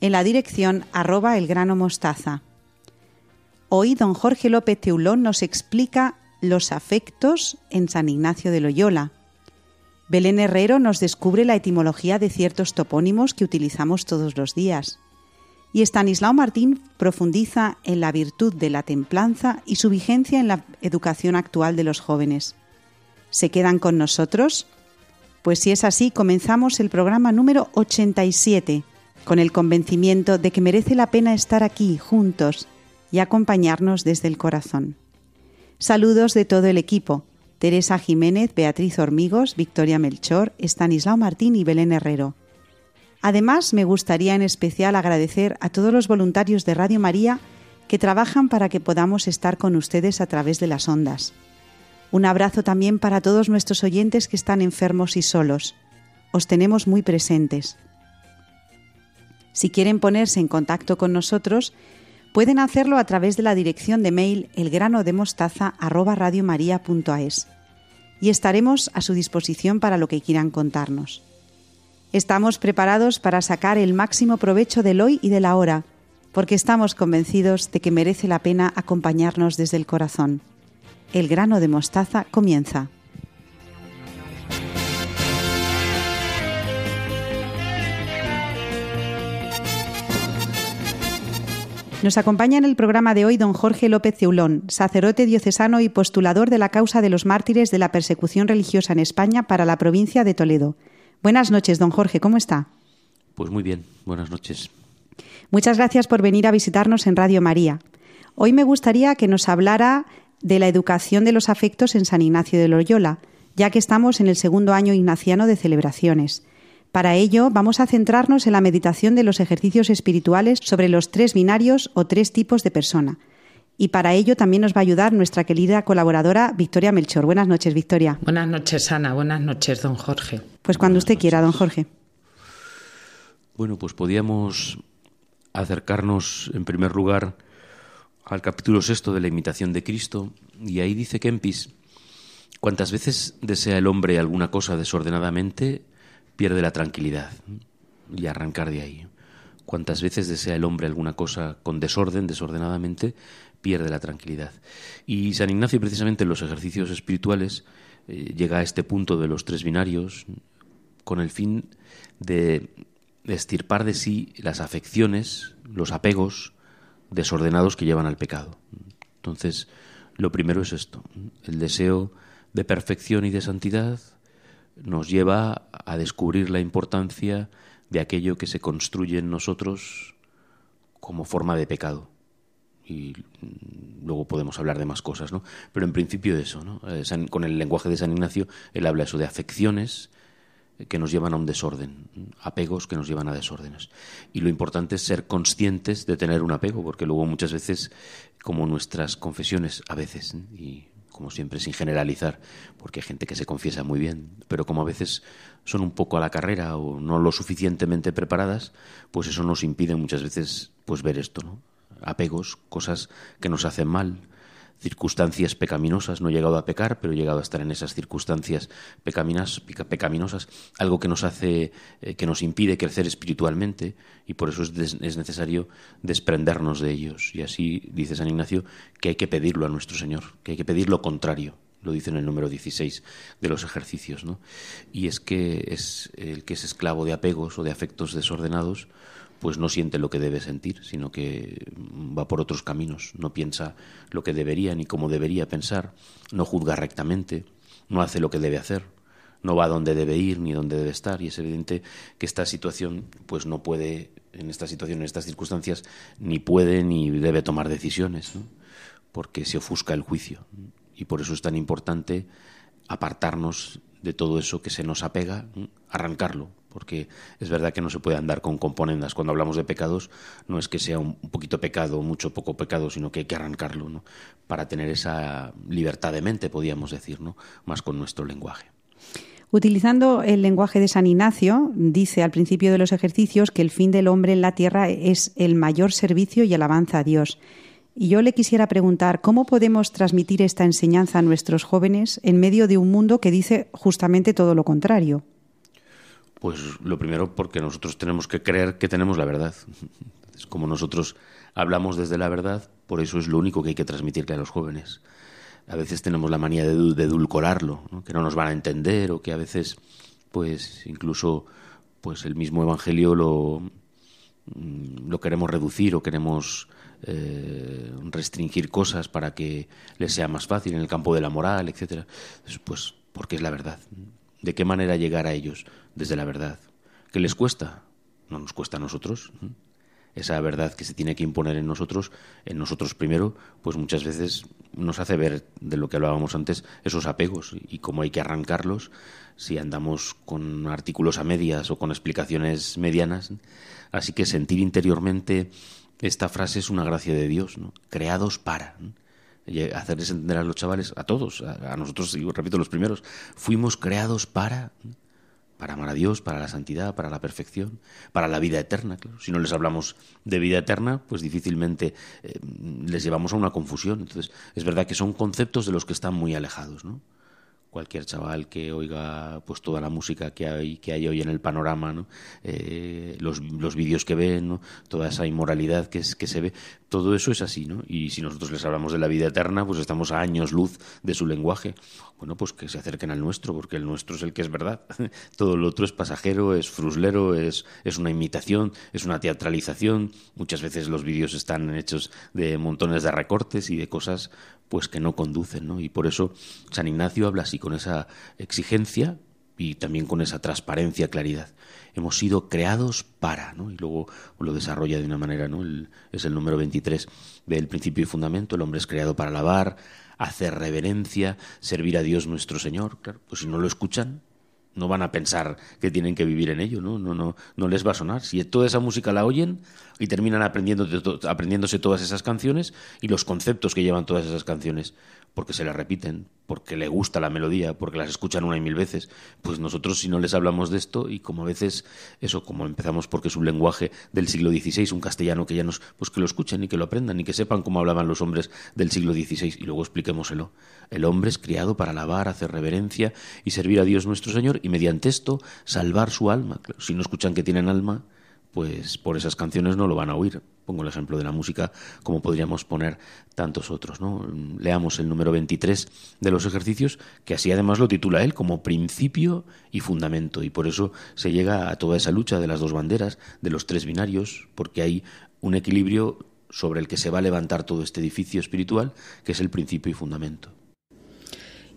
en la dirección arroba el mostaza. Hoy don Jorge López Teulón nos explica los afectos en San Ignacio de Loyola. Belén Herrero nos descubre la etimología de ciertos topónimos que utilizamos todos los días. Y Estanislao Martín profundiza en la virtud de la templanza y su vigencia en la educación actual de los jóvenes. ¿Se quedan con nosotros? Pues si es así, comenzamos el programa número 87 con el convencimiento de que merece la pena estar aquí juntos y acompañarnos desde el corazón. Saludos de todo el equipo, Teresa Jiménez, Beatriz Hormigos, Victoria Melchor, Estanislao Martín y Belén Herrero. Además, me gustaría en especial agradecer a todos los voluntarios de Radio María que trabajan para que podamos estar con ustedes a través de las ondas. Un abrazo también para todos nuestros oyentes que están enfermos y solos. Os tenemos muy presentes. Si quieren ponerse en contacto con nosotros, pueden hacerlo a través de la dirección de mail elgranodemostaza@radiomaria.es y estaremos a su disposición para lo que quieran contarnos. Estamos preparados para sacar el máximo provecho del hoy y de la hora, porque estamos convencidos de que merece la pena acompañarnos desde el corazón. El grano de mostaza comienza. Nos acompaña en el programa de hoy don Jorge López Ceulón, sacerdote diocesano y postulador de la causa de los mártires de la persecución religiosa en España para la provincia de Toledo. Buenas noches, don Jorge, ¿cómo está? Pues muy bien, buenas noches. Muchas gracias por venir a visitarnos en Radio María. Hoy me gustaría que nos hablara de la educación de los afectos en San Ignacio de Loyola, ya que estamos en el segundo año ignaciano de celebraciones. Para ello, vamos a centrarnos en la meditación de los ejercicios espirituales sobre los tres binarios o tres tipos de persona. Y para ello también nos va a ayudar nuestra querida colaboradora Victoria Melchor. Buenas noches, Victoria. Buenas noches, Ana. Buenas noches, don Jorge. Pues cuando usted quiera, don Jorge. Bueno, pues podíamos acercarnos en primer lugar al capítulo sexto de la imitación de Cristo y ahí dice Kempis, cuantas veces desea el hombre alguna cosa desordenadamente, pierde la tranquilidad y arrancar de ahí. Cuantas veces desea el hombre alguna cosa con desorden, desordenadamente, pierde la tranquilidad. Y San Ignacio, precisamente en los ejercicios espirituales, eh, llega a este punto de los tres binarios con el fin de estirpar de sí las afecciones, los apegos desordenados que llevan al pecado. Entonces, lo primero es esto, el deseo de perfección y de santidad, nos lleva a descubrir la importancia de aquello que se construye en nosotros como forma de pecado. Y luego podemos hablar de más cosas, ¿no? Pero en principio eso, ¿no? Eh, con el lenguaje de San Ignacio, él habla eso de afecciones que nos llevan a un desorden, apegos que nos llevan a desórdenes. Y lo importante es ser conscientes de tener un apego, porque luego muchas veces, como nuestras confesiones, a veces, como siempre, sin generalizar, porque hay gente que se confiesa muy bien, pero como a veces son un poco a la carrera o no lo suficientemente preparadas, pues eso nos impide muchas veces pues ver esto, ¿no? Apegos, cosas que nos hacen mal, circunstancias pecaminosas, no he llegado a pecar, pero he llegado a estar en esas circunstancias pecaminosas, algo que nos hace, eh, que nos impide crecer espiritualmente, y por eso es, es, necesario desprendernos de ellos. Y así dice San Ignacio que hay que pedirlo a nuestro Señor, que hay que pedir lo contrario. Lo dice en el número 16 de los ejercicios, ¿no? Y es que es el que es esclavo de apegos o de afectos desordenados, pues no siente lo que debe sentir, sino que va por otros caminos, no piensa lo que debería ni cómo debería pensar, no juzga rectamente, no hace lo que debe hacer, no va donde debe ir ni donde debe estar y es evidente que esta situación pues no puede en esta situación en estas circunstancias ni puede ni debe tomar decisiones, porque se ofusca el juicio. Y por eso es tan importante apartarnos de todo eso que se nos apega, arrancarlo, porque es verdad que no se puede andar con componendas. Cuando hablamos de pecados, no es que sea un poquito pecado, mucho poco pecado, sino que hay que arrancarlo, ¿no? Para tener esa libertad de mente, podríamos decir, ¿no? Más con nuestro lenguaje. Utilizando el lenguaje de San Ignacio, dice al principio de los ejercicios que el fin del hombre en la tierra es el mayor servicio y alabanza a Dios. Y yo le quisiera preguntar, ¿cómo podemos transmitir esta enseñanza a nuestros jóvenes en medio de un mundo que dice justamente todo lo contrario? Pues lo primero porque nosotros tenemos que creer que tenemos la verdad. Es como nosotros hablamos desde la verdad, por eso es lo único que hay que transmitirle a los jóvenes. A veces tenemos la manía de, edulcorarlo, que no nos van a entender o que a veces, pues incluso, pues el mismo evangelio lo, mm, queremos reducir o queremos eh, restringir cosas para que les sea más fácil en el campo de la moral, etcétera. Pues porque es la verdad. ¿De qué manera llegar a ellos? Desde la verdad. ¿Qué les cuesta? No nos cuesta a nosotros. Esa verdad que se tiene que imponer en nosotros, en nosotros primero, pues muchas veces nos hace ver de lo que hablábamos antes, esos apegos y cómo hay que arrancarlos si andamos con artículos a medias o con explicaciones medianas. Así que sentir interiormente esta frase es una gracia de Dios, creados para. Hacerles entender a los chavales, a todos, a, nosotros, y repito, los primeros, fuimos creados para, para amar a Dios, para la santidad, para la perfección, para la vida eterna. Si no les hablamos de vida eterna, pues difícilmente eh, les llevamos a una confusión. Entonces, es verdad que son conceptos de los que están muy alejados, ¿no? Cualquier chaval que oiga pues toda la música que hay que hay hoy en el panorama ¿no? Eh, los, los vídeos que ven ¿no? toda esa inmoralidad que, es, que se ve todo eso es así ¿no? y si nosotros les hablamos de la vida eterna pues estamos a años luz de su lenguaje bueno pues que se acerquen al nuestro porque el nuestro es el que es verdad todo lo otro es pasajero es fruslero es, es una imitación es una teatralización muchas veces los vídeos están hechos de montones de recortes y de cosas pues que no conducen, ¿no? Y por eso San Ignacio habla así con esa exigencia y también con esa transparencia, claridad. Hemos sido creados para, ¿no? Y luego lo desarrolla de una manera, ¿no? es el número 23 del principio y fundamento. El hombre es creado para alabar, hacer reverencia, servir a Dios nuestro Señor. Claro, pues si no lo escuchan, no van a pensar que tienen que vivir en ello, ¿no? No, no, no les va a sonar. Si toda esa música la oyen y terminan aprendiendo aprendiéndose todas esas canciones y los conceptos que llevan todas esas canciones, porque se las repiten, porque le gusta la melodía, porque las escuchan una y mil veces, pues nosotros si no les hablamos de esto y como a veces eso, como empezamos porque es un lenguaje del siglo XVI, un castellano que ya nos, pues que lo escuchen y que lo aprendan y que sepan cómo hablaban los hombres del siglo XVI y luego expliquémoselo. El hombre es criado para alabar, hacer reverencia y servir a Dios nuestro Señor y mediante esto salvar su alma. si no escuchan que tienen alma, pues por esas canciones no lo van a oír. Pongo el ejemplo de la música, como podríamos poner tantos otros. ¿no? Leamos el número 23 de los ejercicios, que así además lo titula él como principio y fundamento. Y por eso se llega a toda esa lucha de las dos banderas, de los tres binarios, porque hay un equilibrio sobre el que se va a levantar todo este edificio espiritual, que es el principio y fundamento.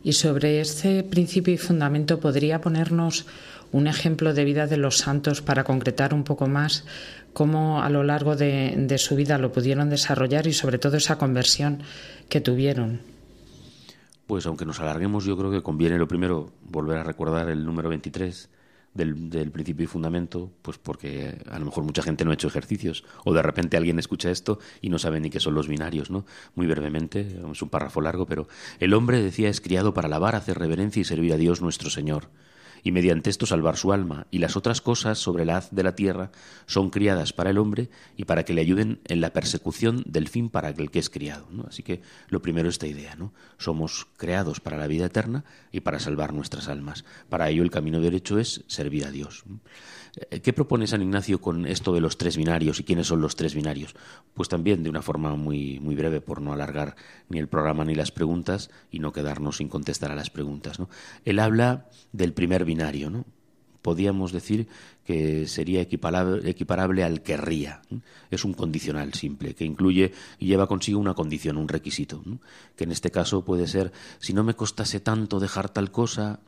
Y sobre este principio y fundamento podría ponernos un ejemplo de vida de los santos para concretar un poco más cómo a lo largo de, su vida lo pudieron desarrollar y sobre todo esa conversión que tuvieron. Pues aunque nos alarguemos, yo creo que conviene lo primero volver a recordar el número 23 del, del, principio y fundamento, pues porque a lo mejor mucha gente no ha hecho ejercicios o de repente alguien escucha esto y no sabe ni qué son los binarios, ¿no? Muy brevemente, es un párrafo largo, pero el hombre decía es criado para alabar, hacer reverencia y servir a Dios nuestro Señor y mediante esto salvar su alma, y las otras cosas sobre la haz de la tierra son criadas para el hombre y para que le ayuden en la persecución del fin para el que es criado. Así que lo primero esta idea, ¿no? Somos creados para la vida eterna y para salvar nuestras almas. Para ello el camino derecho es servir a Dios. Eh, ¿Qué propone San Ignacio con esto de los tres binarios y quiénes son los tres binarios? Pues también de una forma muy, muy breve, por no alargar ni el programa ni las preguntas y no quedarnos sin contestar a las preguntas. ¿no? Él habla del primer binario, ¿no? Podíamos decir que sería equiparable, equiparable al querría. Es un condicional simple que incluye y lleva consigo una condición, un requisito, que en este caso puede ser si no me costase tanto dejar tal cosa,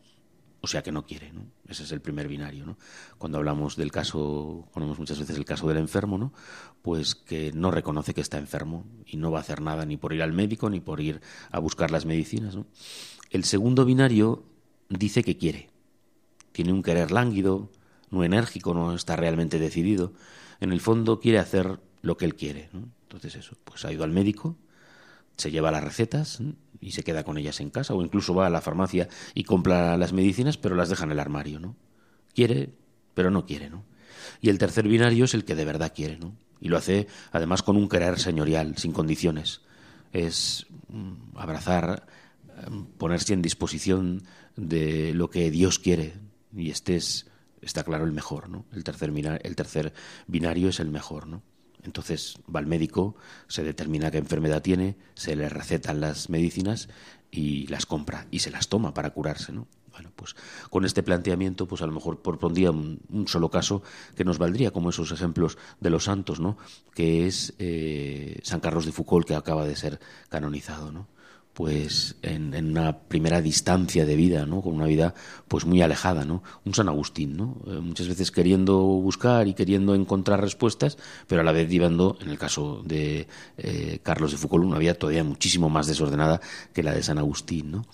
o sea que no quiere. ¿no? Ese es el primer binario. ¿no? Cuando hablamos del caso, ponemos muchas veces el caso del enfermo, ¿no? pues que no reconoce que está enfermo y no va a hacer nada ni por ir al médico ni por ir a buscar las medicinas. El segundo binario dice que quiere. Tiene un querer lánguido, no enérgico, no está realmente decidido. En el fondo quiere hacer lo que él quiere. Entonces eso, pues ha ido al médico, se lleva las recetas y se queda con ellas en casa o incluso va a la farmacia y compra las medicinas pero las deja en el armario, ¿no? Quiere, pero no quiere, ¿no? Y el tercer binario es el que de verdad quiere, ¿no? Y lo hace además con un querer señorial, sin condiciones. Es mm, abrazar, mm, ponerse en disposición de lo que Dios quiere y este es, está claro, el mejor, ¿no? El tercer, el tercer binario es el mejor, ¿no? Entonces va al médico, se determina qué enfermedad tiene, se le recetan las medicinas y las compra y se las toma para curarse, ¿no? Bueno, pues con este planteamiento, pues a lo mejor por pondría un, un, solo caso que nos valdría como esos ejemplos de los santos, ¿no? Que es eh, San Carlos de Foucault que acaba de ser canonizado, ¿no? Pues en, una primera distancia de vida, ¿no? Con una vida pues muy alejada, ¿no? Un San Agustín, ¿no? Eh, muchas veces queriendo buscar y queriendo encontrar respuestas, pero a la vez llevando, en el caso de eh, Carlos de Foucault, una vida todavía muchísimo más desordenada que la de San Agustín, ¿no?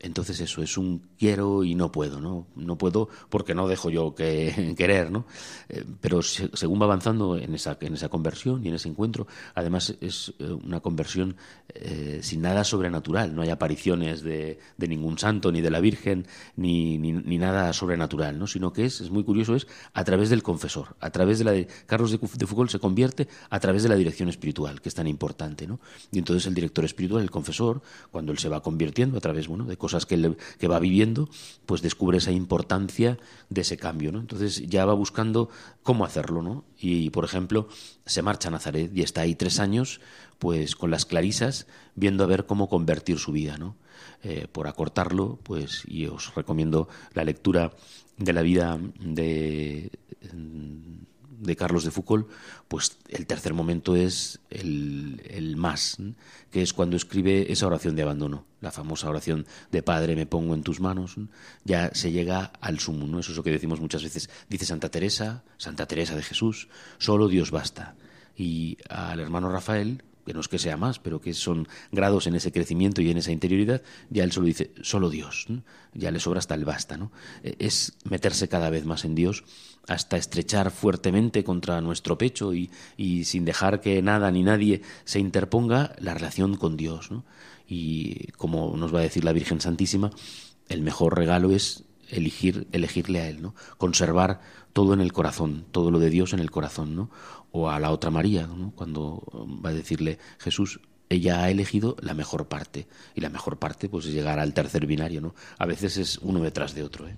Entonces eso es un quiero y no puedo, ¿no? No puedo porque no dejo yo que querer, ¿no? Eh, pero según va avanzando en esa, en esa conversión y en ese encuentro, además es eh, una conversión eh, sin nada sobrenatural, no hay apariciones de, de, ningún santo, ni de la Virgen, ni, ni, ni, nada sobrenatural, ¿no? Sino que es, es muy curioso, es a través del confesor, a través de la... De, Carlos de, Foucault se convierte a través de la dirección espiritual, que es tan importante, ¿no? Y entonces el director espiritual, el confesor, cuando él se va convirtiendo a través, bueno, de que, que va viviendo, pues descubre esa importancia de ese cambio, ¿no? Entonces ya va buscando cómo hacerlo, ¿no? Y, por ejemplo, se marcha a Nazaret y está ahí tres años, pues con las clarisas, viendo a ver cómo convertir su vida, ¿no? Eh, por acortarlo, pues, y os recomiendo la lectura de la vida de de Carlos de Foucault, pues el tercer momento es el, más, que es cuando escribe esa oración de abandono, la famosa oración de Padre, me pongo en tus manos, ya se llega al sumo, ¿no? Eso es lo que decimos muchas veces, dice Santa Teresa, Santa Teresa de Jesús, solo Dios basta. Y al hermano Rafael, que no es que sea más, pero que son grados en ese crecimiento y en esa interioridad, ya él solo dice, solo Dios, ya le sobra hasta el basta, ¿no? E, es meterse cada vez más en Dios hasta estrechar fuertemente contra nuestro pecho y, y sin dejar que nada ni nadie se interponga la relación con Dios. Y como nos va a decir la Virgen Santísima, el mejor regalo es elegir, elegirle a Él, ¿no? Conservar todo en el corazón, todo lo de Dios en el corazón, ¿no? O a la otra María, ¿no? Cuando va a decirle Jesús, ella ha elegido la mejor parte. Y la mejor parte, pues, es llegar al tercer binario, ¿no? A veces es uno detrás de otro, ¿eh?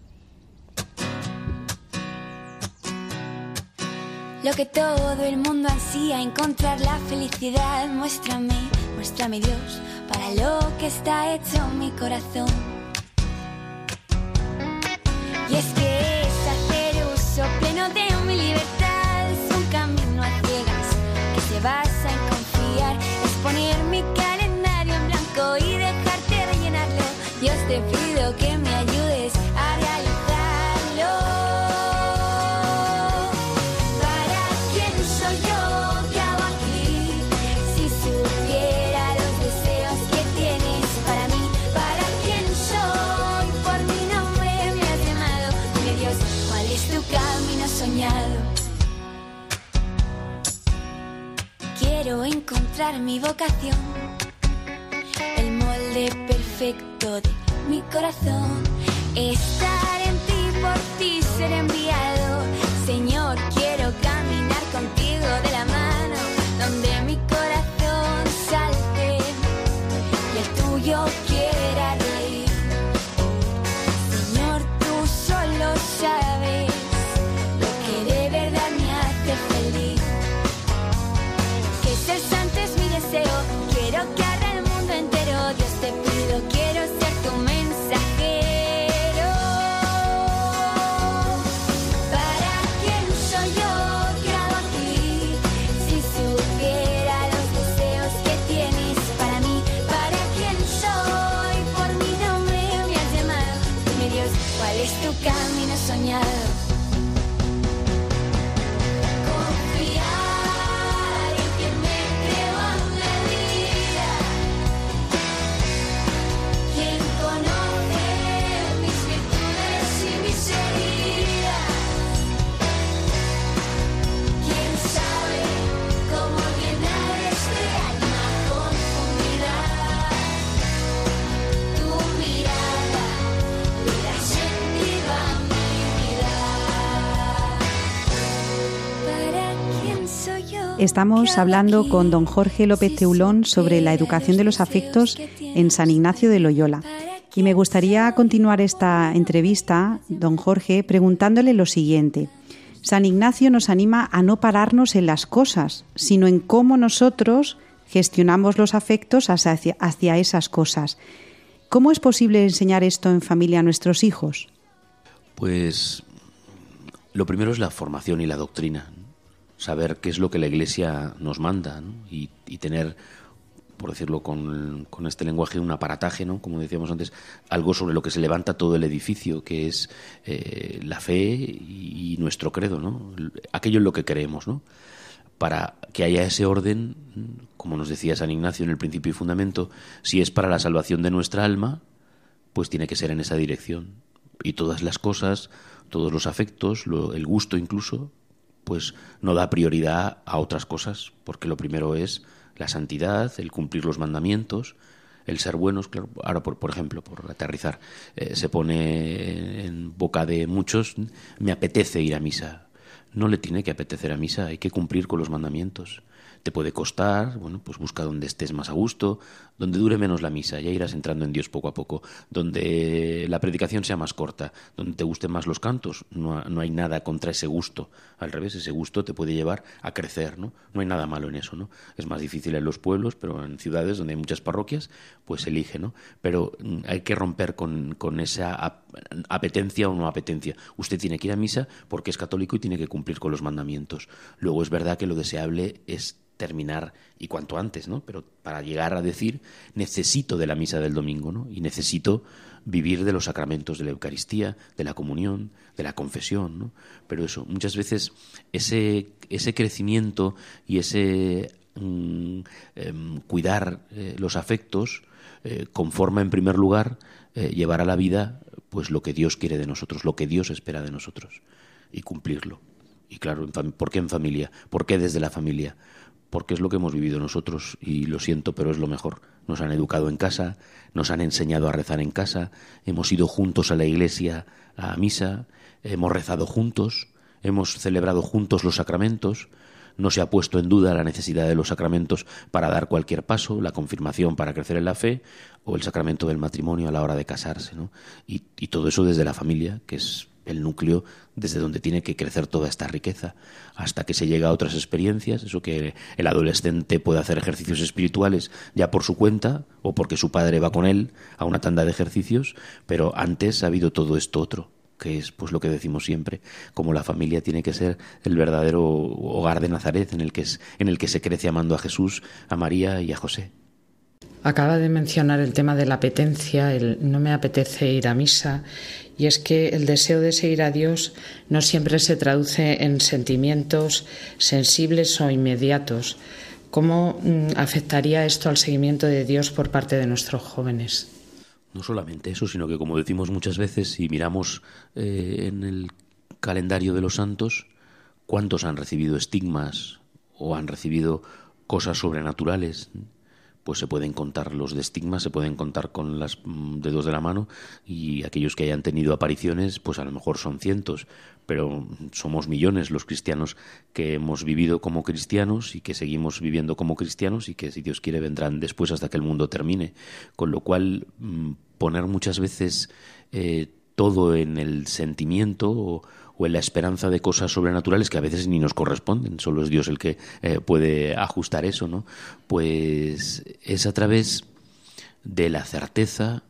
Lo que todo el mundo ansía, encontrar la felicidad. Muéstrame, muéstrame Dios, para lo que está hecho mi corazón. Y es que es hacer uso pleno de mi libertad. Es un camino a ciegas que se basa en confiar. Es poner mi calendario en blanco y dejarte rellenarlo. Dios te pido que mi vocación, el molde perfecto de mi corazón. Estar en ti, por ti ser enviado. Estamos hablando con don Jorge López Teulón sobre la educación de los afectos en San Ignacio de Loyola. Y me gustaría continuar esta entrevista, don Jorge, preguntándole lo siguiente. San Ignacio nos anima a no pararnos en las cosas, sino en cómo nosotros gestionamos los afectos hacia, hacia esas cosas. ¿Cómo es posible enseñar esto en familia a nuestros hijos? Pues lo primero es la formación y la doctrina, saber qué es lo que la Iglesia nos manda ¿no? y, tener, por decirlo con, con, este lenguaje, un aparataje, ¿no? como decíamos antes, algo sobre lo que se levanta todo el edificio, que es eh, la fe y, y, nuestro credo, ¿no? aquello en lo que creemos. ¿no? para que haya ese orden, como nos decía San Ignacio en el principio y fundamento, si es para la salvación de nuestra alma, pues tiene que ser en esa dirección. Y todas las cosas, todos los afectos, lo, el gusto incluso, pues no da prioridad a otras cosas, porque lo primero es la santidad, el cumplir los mandamientos, el ser buenos, claro, ahora por, por ejemplo, por aterrizar, eh, se pone en boca de muchos, me apetece ir a misa, no le tiene que apetecer a misa, hay que cumplir con los mandamientos. Te puede costar, bueno, pues busca donde estés más a gusto, donde dure menos la misa, ya irás entrando en Dios poco a poco, donde la predicación sea más corta, donde te gusten más los cantos, no, no, hay nada contra ese gusto, al revés, ese gusto te puede llevar a crecer, ¿no? No hay nada malo en eso, ¿no? Es más difícil en los pueblos, pero en ciudades donde hay muchas parroquias, pues elige, ¿no? Pero hay que romper con, con esa apetencia o no apetencia. Usted tiene que ir a misa porque es católico y tiene que cumplir con los mandamientos. Luego es verdad que lo deseable es terminar y cuanto antes, ¿no? Pero para llegar a decir necesito de la misa del domingo, ¿no? Y necesito vivir de los sacramentos de la Eucaristía, de la comunión, de la confesión, ¿no? Pero eso, muchas veces ese, ese crecimiento y ese mm, eh, cuidar eh, los afectos eh, conforma en primer lugar eh, llevar a la vida pues lo que Dios quiere de nosotros, lo que Dios espera de nosotros y cumplirlo. Y claro, ¿por qué en familia? ¿Por qué desde la familia? Porque es lo que hemos vivido nosotros y lo siento, pero es lo mejor. Nos han educado en casa, nos han enseñado a rezar en casa, hemos ido juntos a la iglesia, a misa, hemos rezado juntos, hemos celebrado juntos los sacramentos, no se ha puesto en duda la necesidad de los sacramentos para dar cualquier paso, la confirmación para crecer en la fe o el sacramento del matrimonio a la hora de casarse. ¿no? Y, y todo eso desde la familia, que es el núcleo desde donde tiene que crecer toda esta riqueza, hasta que se llega a otras experiencias, eso que el adolescente puede hacer ejercicios espirituales ya por su cuenta o porque su padre va con él a una tanda de ejercicios, pero antes ha habido todo esto otro que es pues lo que decimos siempre, como la familia tiene que ser el verdadero hogar de Nazaret en el que es, en el que se crece amando a Jesús, a María y a José. Acaba de mencionar el tema de la apetencia, el no me apetece ir a misa y es que el deseo de seguir a Dios no siempre se traduce en sentimientos sensibles o inmediatos. ¿Cómo mm, afectaría esto al seguimiento de Dios por parte de nuestros jóvenes? No solamente eso, sino que como decimos muchas veces, si miramos eh, en el calendario de los santos, ¿cuántos han recibido estigmas o han recibido cosas sobrenaturales? Pues se pueden contar los de estigmas, se pueden contar con los mm, dedos de la mano y aquellos que hayan tenido apariciones, pues a lo mejor son cientos, pero somos millones los cristianos que hemos vivido como cristianos y que seguimos viviendo como cristianos y que si Dios quiere vendrán después hasta que el mundo termine. Con lo cual, mm, poner muchas veces eh, todo en el sentimiento o en la esperanza de cosas sobrenaturales que a veces ni nos corresponden, solo es Dios el que eh, puede ajustar eso, ¿no? Pues es a través de la certeza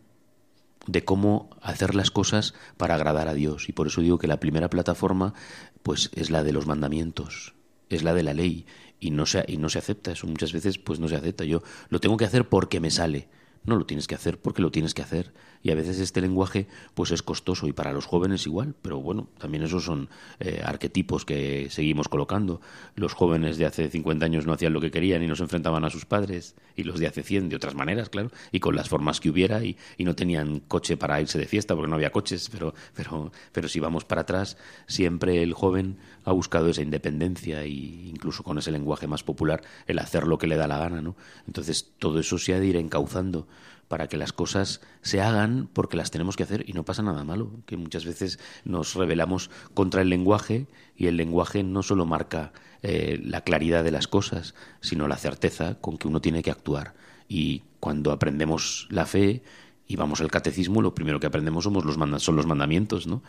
de cómo hacer las cosas para agradar a Dios. Y por eso digo que la primera plataforma pues es la de los mandamientos, es la de la ley y no se y no se acepta eso muchas veces pues no se acepta. Yo lo tengo que hacer porque me sale. No lo tienes que hacer porque lo tienes que hacer. Y a veces este lenguaje pues es costoso y para los jóvenes igual, pero bueno, también esos son eh, arquetipos que seguimos colocando. Los jóvenes de hace 50 años no hacían lo que querían y no se enfrentaban a sus padres, y los de hace 100 de otras maneras, claro, y con las formas que hubiera, y, y no tenían coche para irse de fiesta porque no había coches, pero, pero, pero si vamos para atrás, siempre el joven ha buscado esa independencia e incluso con ese lenguaje más popular el hacer lo que le da la gana, ¿no? Entonces todo eso se ha de ir encauzando para que las cosas se hagan porque las tenemos que hacer y no pasa nada malo, que muchas veces nos rebelamos contra el lenguaje y el lenguaje no solo marca eh, la claridad de las cosas, sino la certeza con que uno tiene que actuar. Y cuando aprendemos la fe y vamos al catecismo, lo primero que aprendemos somos los son los mandamientos, ¿no?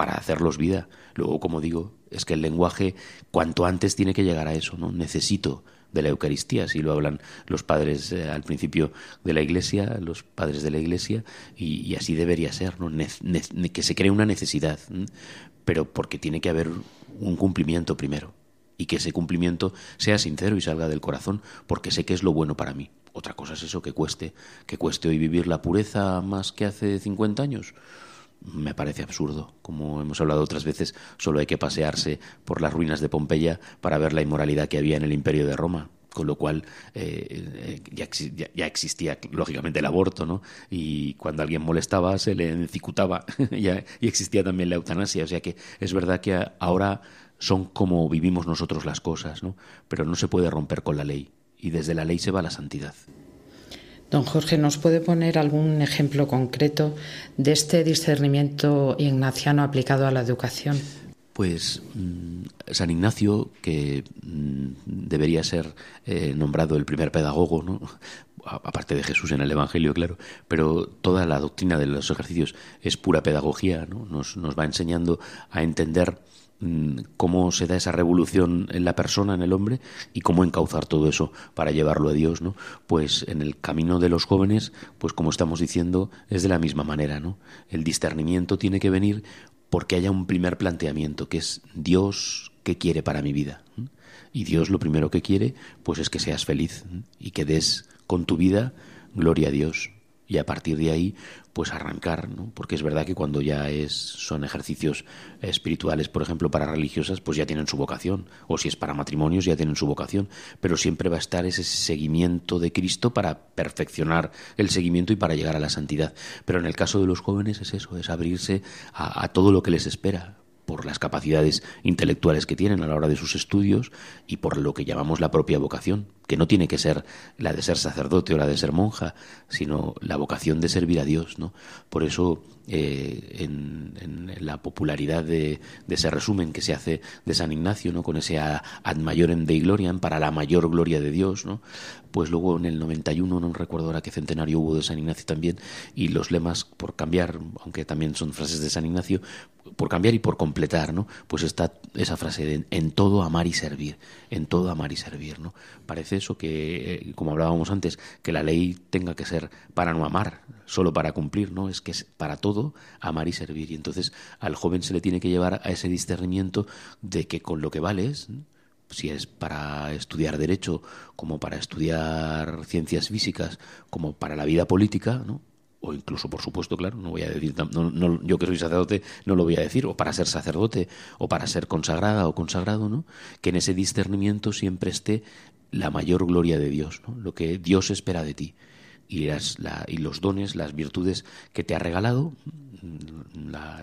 Para hacerlos vida. Luego, como digo, es que el lenguaje cuanto antes tiene que llegar a eso, ¿no? Necesito de la Eucaristía, así lo hablan los padres eh, al principio de la Iglesia, los padres de la Iglesia, y, así debería ser, ¿no? que se cree una necesidad, pero porque tiene que haber un cumplimiento primero, y que ese cumplimiento sea sincero y salga del corazón, porque sé que es lo bueno para mí. Otra cosa es eso que cueste, que cueste hoy vivir la pureza más que hace 50 años me parece absurdo. Como hemos hablado otras veces, solo hay que pasearse por las ruinas de Pompeya para ver la inmoralidad que había en el imperio de Roma. Con lo cual eh, ya, ya, existía, lógicamente, el aborto, ¿no? Y cuando alguien molestaba, se le encicutaba. y existía también la eutanasia. O sea que es verdad que ahora son como vivimos nosotros las cosas, ¿no? Pero no se puede romper con la ley. Y desde la ley se va la santidad. Don Jorge, ¿nos puede poner algún ejemplo concreto de este discernimiento ignaciano aplicado a la educación? Pues mm, San Ignacio, que mm, debería ser eh, nombrado el primer pedagogo, ¿no? aparte de Jesús en el Evangelio, claro, pero toda la doctrina de los ejercicios es pura pedagogía, ¿no? nos, nos va enseñando a entender cómo se da esa revolución en la persona, en el hombre, y cómo encauzar todo eso para llevarlo a Dios, ¿no? Pues en el camino de los jóvenes, pues como estamos diciendo, es de la misma manera, ¿no? El discernimiento tiene que venir porque haya un primer planteamiento, que es Dios, ¿qué quiere para mi vida? Y Dios lo primero que quiere, pues es que seas feliz y que des con tu vida gloria a Dios y a partir de ahí pues arrancar, ¿no? porque es verdad que cuando ya es son ejercicios espirituales, por ejemplo, para religiosas, pues ya tienen su vocación, o si es para matrimonios ya tienen su vocación, pero siempre va a estar ese seguimiento de Cristo para perfeccionar el seguimiento y para llegar a la santidad. Pero en el caso de los jóvenes es eso, es abrirse a, a todo lo que les espera, por las capacidades intelectuales que tienen a la hora de sus estudios y por lo que llamamos la propia vocación, que no tiene que ser la de ser sacerdote o la de ser monja, sino la vocación de servir a Dios. ¿no? Por eso, eh, en, la popularidad de, ese resumen que se hace de San Ignacio, ¿no? con ese ad majorem dei gloriam, para la mayor gloria de Dios, ¿no? pues luego en el 91, no recuerdo ahora qué centenario hubo de San Ignacio también, y los lemas por cambiar, aunque también son frases de San Ignacio, por cambiar y por completar, ¿no? Pues está esa frase de en todo amar y servir, en todo amar y servir, ¿no? Parece eso que, eh, como hablábamos antes, que la ley tenga que ser para no amar, solo para cumplir, ¿no? Es que es para todo amar y servir. Y entonces al joven se le tiene que llevar a ese discernimiento de que con lo que vales, si es para estudiar derecho, como para estudiar ciencias físicas, como para la vida política, ¿no? o incluso, por supuesto, claro, no voy a decir, no, yo que soy sacerdote no lo voy a decir, o para ser sacerdote, o para ser consagrada o consagrado, ¿no? Que en ese discernimiento siempre esté la mayor gloria de Dios. Lo que Dios espera de ti. Y, las, y los dones, las virtudes que te ha regalado,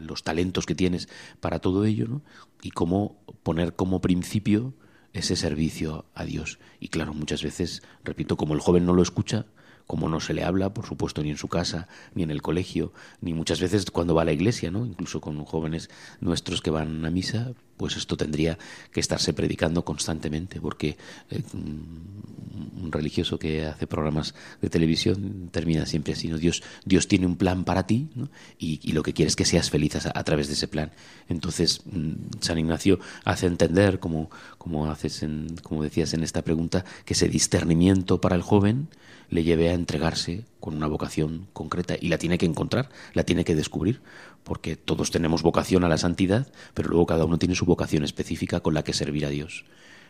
los talentos que tienes para todo ello, ¿no? Y cómo poner como principio ese servicio a Dios. Y claro, muchas veces, repito, como el joven no lo escucha, como no se le habla, por supuesto, ni en su casa, ni en el colegio, ni muchas veces cuando va a la iglesia, ¿no? Incluso con jóvenes nuestros que van a misa, pues esto tendría que estarse predicando constantemente, porque eh, un religioso que hace programas de televisión termina siempre así. Dios, Dios tiene un plan para ti y, lo que quiere es que seas feliz a, través de ese plan. Entonces, mm, San Ignacio hace entender, como, como, haces en, como decías en esta pregunta, que ese discernimiento para el joven le lleve a entregarse con una vocación concreta y la tiene que encontrar, la tiene que descubrir, porque todos tenemos vocación a la santidad, pero luego cada uno tiene su vocación específica con la que servir a Dios.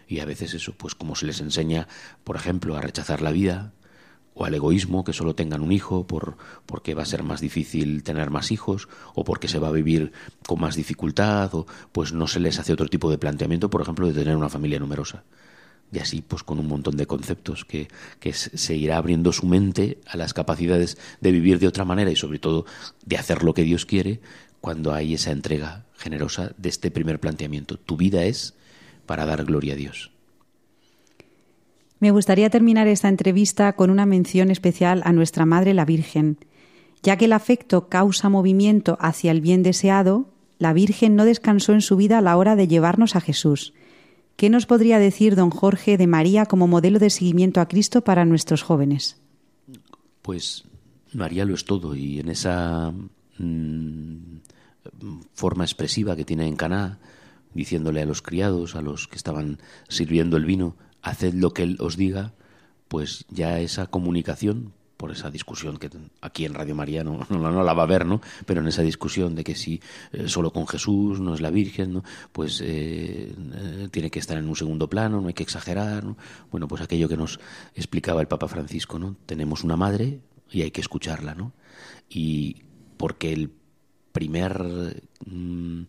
Y a veces eso, pues como se les enseña, por ejemplo, a rechazar la vida, o al egoísmo, que solo tengan un hijo por, porque va a ser más difícil tener más hijos, o porque se va a vivir con más dificultad, o pues no se les hace otro tipo de planteamiento, por ejemplo, de tener una familia numerosa y así pues con un montón de conceptos que, que, se irá abriendo su mente a las capacidades de vivir de otra manera y sobre todo de hacer lo que Dios quiere cuando hay esa entrega generosa de este primer planteamiento. Tu vida es para dar gloria a Dios. Me gustaría terminar esta entrevista con una mención especial a nuestra Madre la Virgen. Ya que el afecto causa movimiento hacia el bien deseado, la Virgen no descansó en su vida a la hora de llevarnos a Jesús. ¿Qué nos podría decir don Jorge de María como modelo de seguimiento a Cristo para nuestros jóvenes? Pues María lo es todo y en esa mm, forma expresiva que tiene en Caná, diciéndole a los criados, a los que estaban sirviendo el vino, haced lo que Él os diga, pues ya esa comunicación, por esa discusión que aquí en Radio María no, no, la va a ver, ¿no? Pero en esa discusión de que si eh, solo con Jesús no es la Virgen, ¿no? Pues eh, eh, tiene que estar en un segundo plano, no hay que exagerar, ¿no? Bueno, pues aquello que nos explicaba el Papa Francisco, ¿no? Tenemos una madre y hay que escucharla, ¿no? Y porque el primer mm,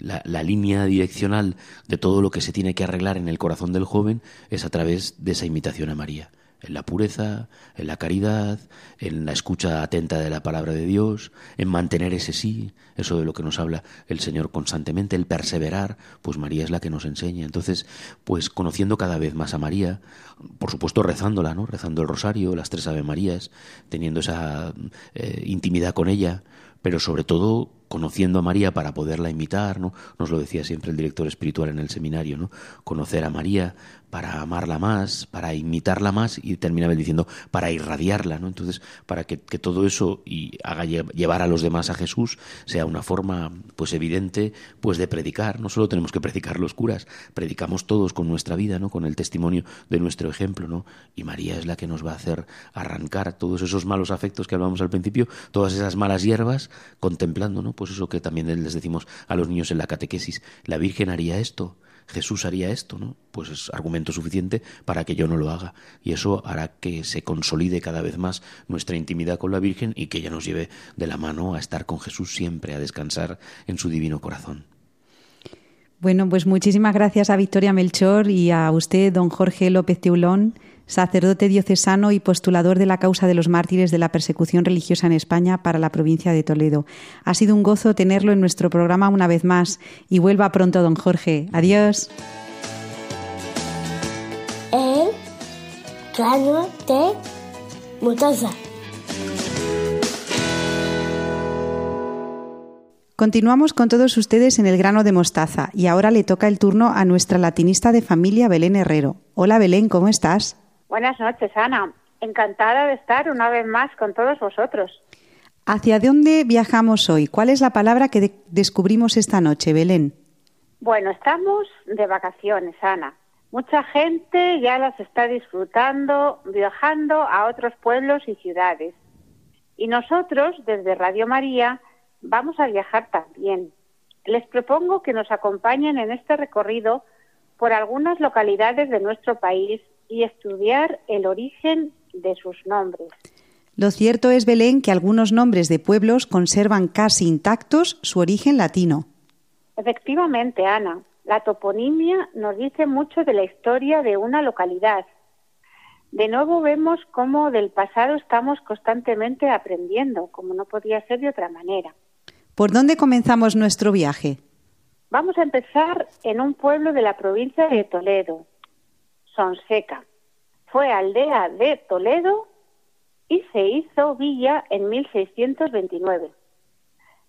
la, la, línea direccional de todo lo que se tiene que arreglar en el corazón del joven es a través de esa imitación a María en la pureza, en la caridad, en la escucha atenta de la palabra de Dios, en mantener ese sí, eso de lo que nos habla el Señor constantemente, el perseverar, pues María es la que nos enseña. Entonces, pues conociendo cada vez más a María, por supuesto rezándola, ¿no? Rezando el rosario, las tres Ave Marías, teniendo esa eh, intimidad con ella, pero sobre todo conociendo a María para poderla imitar, ¿no? Nos lo decía siempre el director espiritual en el seminario, ¿no? Conocer a María para amarla más, para imitarla más y terminaba diciendo para irradiarla, ¿no? Entonces, para que, todo eso y haga llevar a los demás a Jesús sea una forma pues evidente pues de predicar, no solo tenemos que predicar los curas, predicamos todos con nuestra vida, ¿no? Con el testimonio de nuestro ejemplo, ¿no? Y María es la que nos va a hacer arrancar todos esos malos afectos que hablábamos al principio, todas esas malas hierbas contemplando, ¿no? Pues eso que también les decimos a los niños en la catequesis, la Virgen haría esto, Jesús haría esto, ¿no? Pues es argumento suficiente para que yo no lo haga. Y eso hará que se consolide cada vez más nuestra intimidad con la Virgen y que ella nos lleve de la mano a estar con Jesús siempre, a descansar en su divino corazón. Bueno, pues muchísimas gracias a Victoria Melchor y a usted, don Jorge López Teulón, sacerdote diocesano y postulador de la causa de los mártires de la persecución religiosa en España para la provincia de Toledo. Ha sido un gozo tenerlo en nuestro programa una vez más y vuelva pronto, don Jorge. Adiós. El de Continuamos con todos ustedes en el grano de mostaza y ahora le toca el turno a nuestra latinista de familia Belén Herrero. Hola Belén, ¿cómo estás? Buenas noches, Ana. Encantada de estar una vez más con todos vosotros. ¿Hacia dónde viajamos hoy? ¿Cuál es la palabra que descubrimos esta noche, Belén? Bueno, estamos de vacaciones, Ana. Mucha gente ya las está disfrutando, viajando a otros pueblos y ciudades. Y nosotros, desde Radio María, vamos a viajar también. Les propongo que nos acompañen en este recorrido por algunas localidades de nuestro país y estudiar el origen de sus nombres. Lo cierto es, Belén, que algunos nombres de pueblos conservan casi intactos su origen latino. Efectivamente, Ana. La toponimia nos dice mucho de la historia de una localidad. De nuevo vemos cómo del pasado estamos constantemente aprendiendo, como no podía ser de otra manera. ¿Por dónde comenzamos nuestro viaje? Vamos a empezar en un pueblo de la provincia de Toledo, Sonseca. Fue aldea de Toledo y se hizo villa en 1629.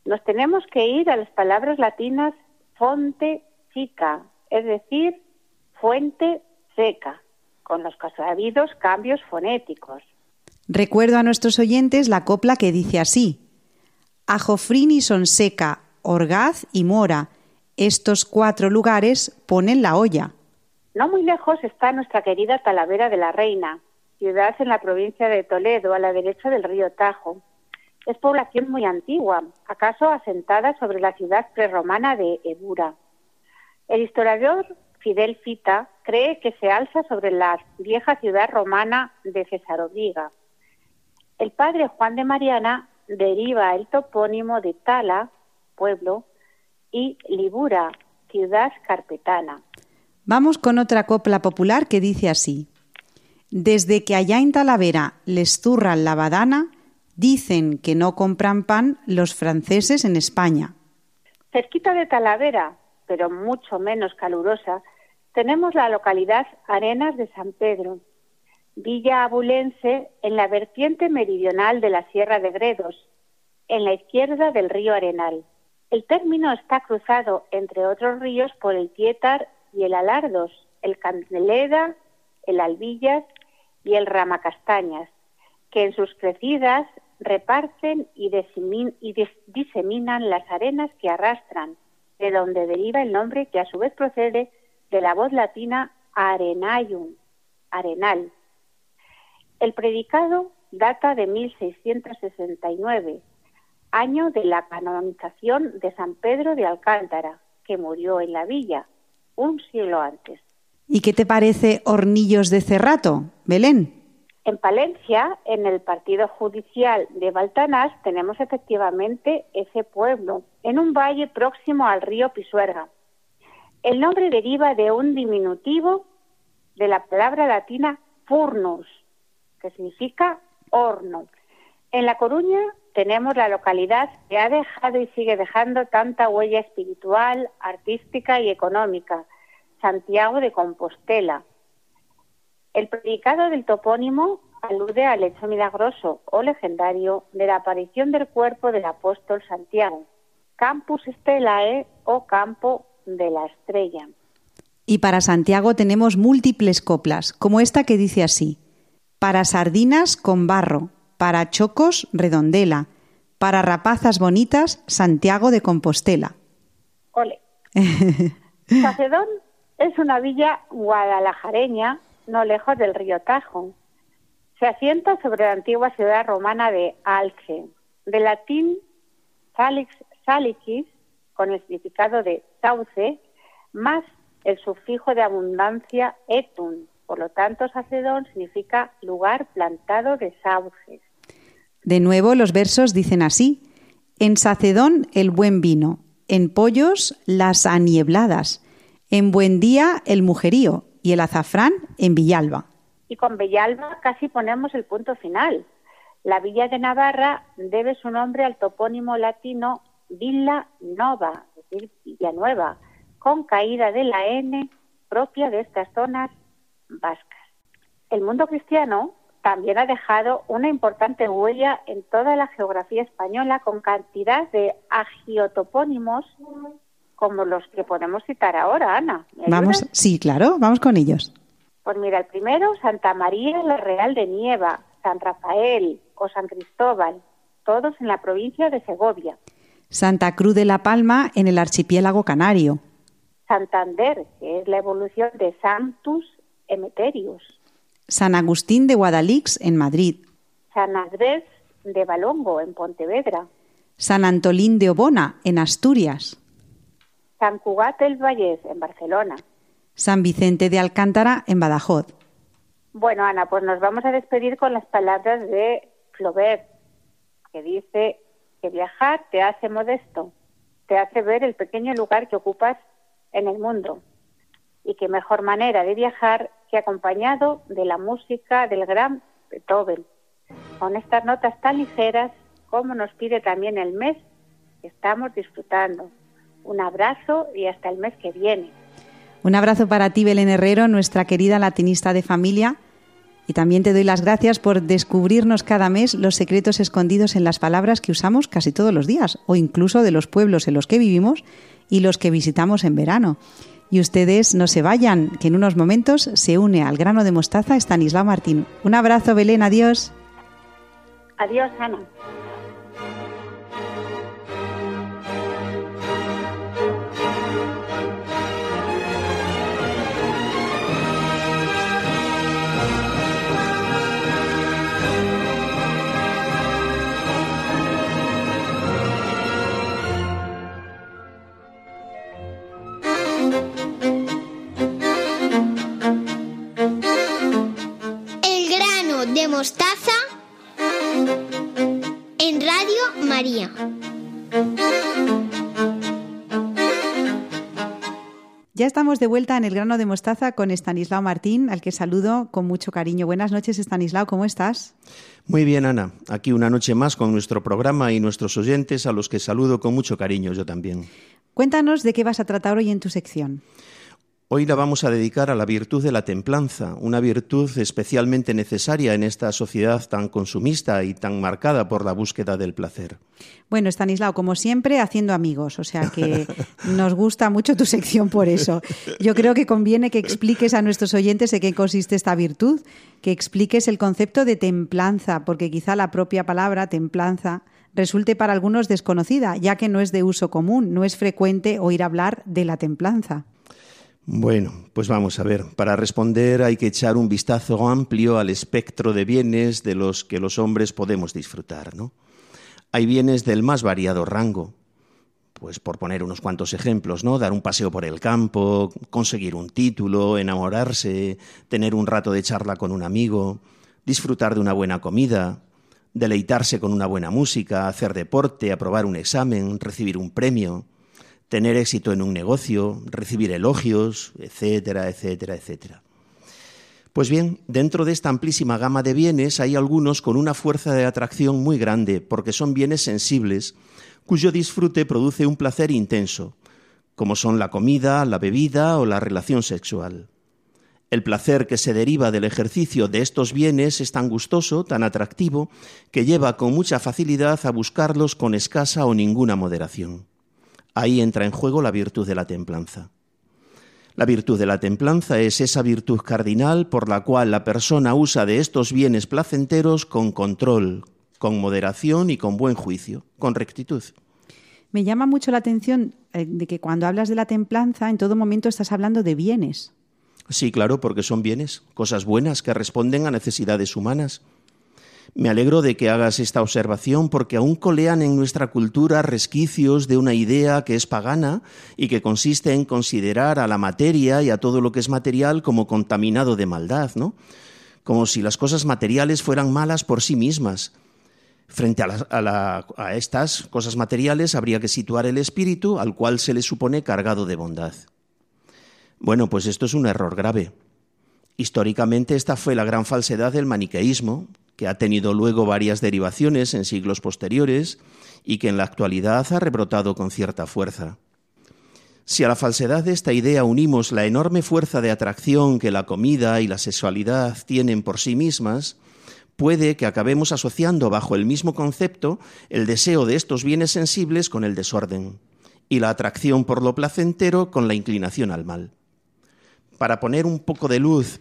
Nos tenemos que ir a las palabras latinas fonte chica, es decir, fuente seca, con los sabidos cambios fonéticos. Recuerdo a nuestros oyentes la copla que dice así: Ajofrín y Sonseca, Orgaz y Mora, estos cuatro lugares ponen la olla. No muy lejos está nuestra querida Talavera de la Reina, ciudad en la provincia de Toledo, a la derecha del río Tajo. Es población muy antigua, acaso asentada sobre la ciudad prerromana de Ebura. El historiador Fidel Fita cree que se alza sobre la vieja ciudad romana de Cesaroviga. El padre Juan de Mariana deriva el topónimo de Tala, pueblo, y Libura, ciudad carpetana. Vamos con otra copla popular que dice así. Desde que allá en Talavera les zurran la badana, Dicen que no compran pan los franceses en España. Cerquita de Talavera, pero mucho menos calurosa, tenemos la localidad Arenas de San Pedro, villa abulense en la vertiente meridional de la Sierra de Gredos, en la izquierda del río Arenal. El término está cruzado, entre otros ríos, por el Tietar y el Alardos, el Candeleda, el Albillas y el Ramacastañas, que en sus crecidas reparten y, disemin- y dis- diseminan las arenas que arrastran, de donde deriva el nombre que a su vez procede de la voz latina arenaium, arenal. El predicado data de 1669, año de la canonización de San Pedro de Alcántara, que murió en la villa un siglo antes. ¿Y qué te parece Hornillos de Cerrato, Belén? En Palencia, en el partido judicial de Baltanás, tenemos efectivamente ese pueblo, en un valle próximo al río Pisuerga. El nombre deriva de un diminutivo de la palabra latina furnus, que significa horno. En La Coruña tenemos la localidad que ha dejado y sigue dejando tanta huella espiritual, artística y económica, Santiago de Compostela. El predicado del topónimo alude al hecho milagroso o legendario de la aparición del cuerpo del apóstol Santiago, Campus Stellae o Campo de la Estrella. Y para Santiago tenemos múltiples coplas, como esta que dice así: para sardinas con barro, para chocos redondela, para rapazas bonitas Santiago de Compostela. Ole. Sacedón es una villa guadalajareña no lejos del río Tajo. Se asienta sobre la antigua ciudad romana de Alce, de latín salix, salicis, con el significado de sauce, más el sufijo de abundancia etun. Por lo tanto, Sacedón significa lugar plantado de sauces. De nuevo, los versos dicen así: En Sacedón el buen vino, en pollos las aniebladas, en buen día el mujerío y el azafrán en Villalba. Y con Villalba casi ponemos el punto final. La villa de Navarra debe su nombre al topónimo latino Villa Nova, es decir, Villanueva, con caída de la N propia de estas zonas vascas. El mundo cristiano también ha dejado una importante huella en toda la geografía española con cantidad de agiotopónimos como los que podemos citar ahora, Ana. ¿Me Vamos, sí, claro, vamos con ellos. Pues mira, el primero, Santa María la Real de Nieva, San Rafael o San Cristóbal, todos en la provincia de Segovia. Santa Cruz de la Palma en el archipiélago canario. Santander, que es la evolución de Sanctus Emeterius. San Agustín de Guadalix en Madrid. San Andrés de Balongo, en Pontevedra. San Antolín de Obona en Asturias. San Cugat del Vallés, en Barcelona. San Vicente de Alcántara en Badajoz. Bueno, Ana, pues nos vamos a despedir con las palabras de Flaubert, que dice que viajar te hace modesto, te hace ver el pequeño lugar que ocupas en el mundo. Y qué mejor manera de viajar que acompañado de la música del gran Beethoven, con estas notas tan ligeras como nos pide también el mes estamos disfrutando. Un abrazo y hasta el mes que viene. Un abrazo para ti, Belén Herrero, nuestra querida latinista de familia. Y también te doy las gracias por descubrirnos cada mes los secretos escondidos en las palabras que usamos casi todos los días, o incluso de los pueblos en los que vivimos y los que visitamos en verano. Y ustedes no se vayan, que en unos momentos se une al grano de mostaza Estanislao Martín. Un abrazo, Belén, adiós. Adiós, Ana. María. Ya estamos de vuelta en el grano de mostaza con Estanislao Martín, al que saludo con mucho cariño. Buenas noches, Estanislao, ¿cómo estás? Muy bien, Ana. Aquí una noche más con nuestro programa y nuestros oyentes, a los que saludo con mucho cariño yo también. Cuéntanos de qué vas a tratar hoy en tu sección. Hoy la vamos a dedicar a la virtud de la templanza, una virtud especialmente necesaria en esta sociedad tan consumista y tan marcada por la búsqueda del placer. Bueno, Stanislao, como siempre, haciendo amigos, o sea que nos gusta mucho tu sección por eso. Yo creo que conviene que expliques a nuestros oyentes en qué consiste esta virtud, que expliques el concepto de templanza, porque quizá la propia palabra templanza resulte para algunos desconocida, ya que no es de uso común, no es frecuente oír hablar de la templanza. Bueno, pues vamos a ver. Para responder hay que echar un vistazo amplio al espectro de bienes de los que los hombres podemos disfrutar, ¿no? Hay bienes del más variado rango. Pues por poner unos cuantos ejemplos, ¿no? Dar un paseo por el campo, conseguir un título, enamorarse, tener un rato de charla con un amigo, disfrutar de una buena comida, deleitarse con una buena música, hacer deporte, aprobar un examen, recibir un premio tener éxito en un negocio, recibir elogios, etcétera, etcétera, etcétera. Pues bien, dentro de esta amplísima gama de bienes hay algunos con una fuerza de atracción muy grande, porque son bienes sensibles, cuyo disfrute produce un placer intenso, como son la comida, la bebida o la relación sexual. El placer que se deriva del ejercicio de estos bienes es tan gustoso, tan atractivo, que lleva con mucha facilidad a buscarlos con escasa o ninguna moderación. Ahí entra en juego la virtud de la templanza. La virtud de la templanza es esa virtud cardinal por la cual la persona usa de estos bienes placenteros con control, con moderación y con buen juicio, con rectitud. Me llama mucho la atención eh, de que cuando hablas de la templanza, en todo momento estás hablando de bienes. Sí, claro, porque son bienes, cosas buenas que responden a necesidades humanas. Me alegro de que hagas esta observación porque aún colean en nuestra cultura resquicios de una idea que es pagana y que consiste en considerar a la materia y a todo lo que es material como contaminado de maldad, ¿no? Como si las cosas materiales fueran malas por sí mismas. Frente a, a estas cosas materiales habría que situar el espíritu al cual se le supone cargado de bondad. Bueno, pues esto es un error grave. Históricamente esta fue la gran falsedad del maniqueísmo, que ha tenido luego varias derivaciones en siglos posteriores y que en la actualidad ha rebrotado con cierta fuerza. Si a la falsedad de esta idea unimos la enorme fuerza de atracción que la comida y la sexualidad tienen por sí mismas, puede que acabemos asociando bajo el mismo concepto el deseo de estos bienes sensibles con el desorden y la atracción por lo placentero con la inclinación al mal. Para poner un poco de luz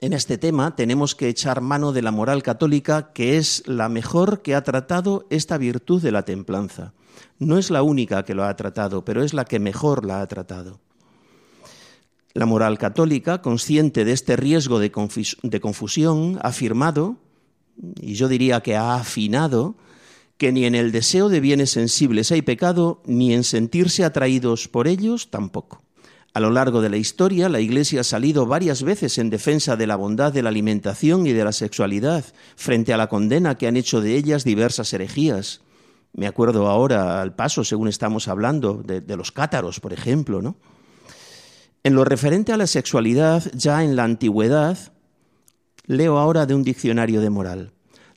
en este tema tenemos que echar mano de la moral católica, que es la mejor que ha tratado esta virtud de la templanza. No es la única que lo ha tratado, pero es la que mejor la ha tratado. La moral católica, consciente de este riesgo de, confusión, ha afirmado, y yo diría que ha afinado, que ni en el deseo de bienes sensibles hay pecado, ni en sentirse atraídos por ellos tampoco. A lo largo de la historia, la Iglesia ha salido varias veces en defensa de la bondad de la alimentación y de la sexualidad, frente a la condena que han hecho de ellas diversas herejías. Me acuerdo ahora al paso, según estamos hablando, de, los cátaros, por ejemplo, ¿no? En lo referente a la sexualidad, ya en la antigüedad, leo ahora de un diccionario de moral.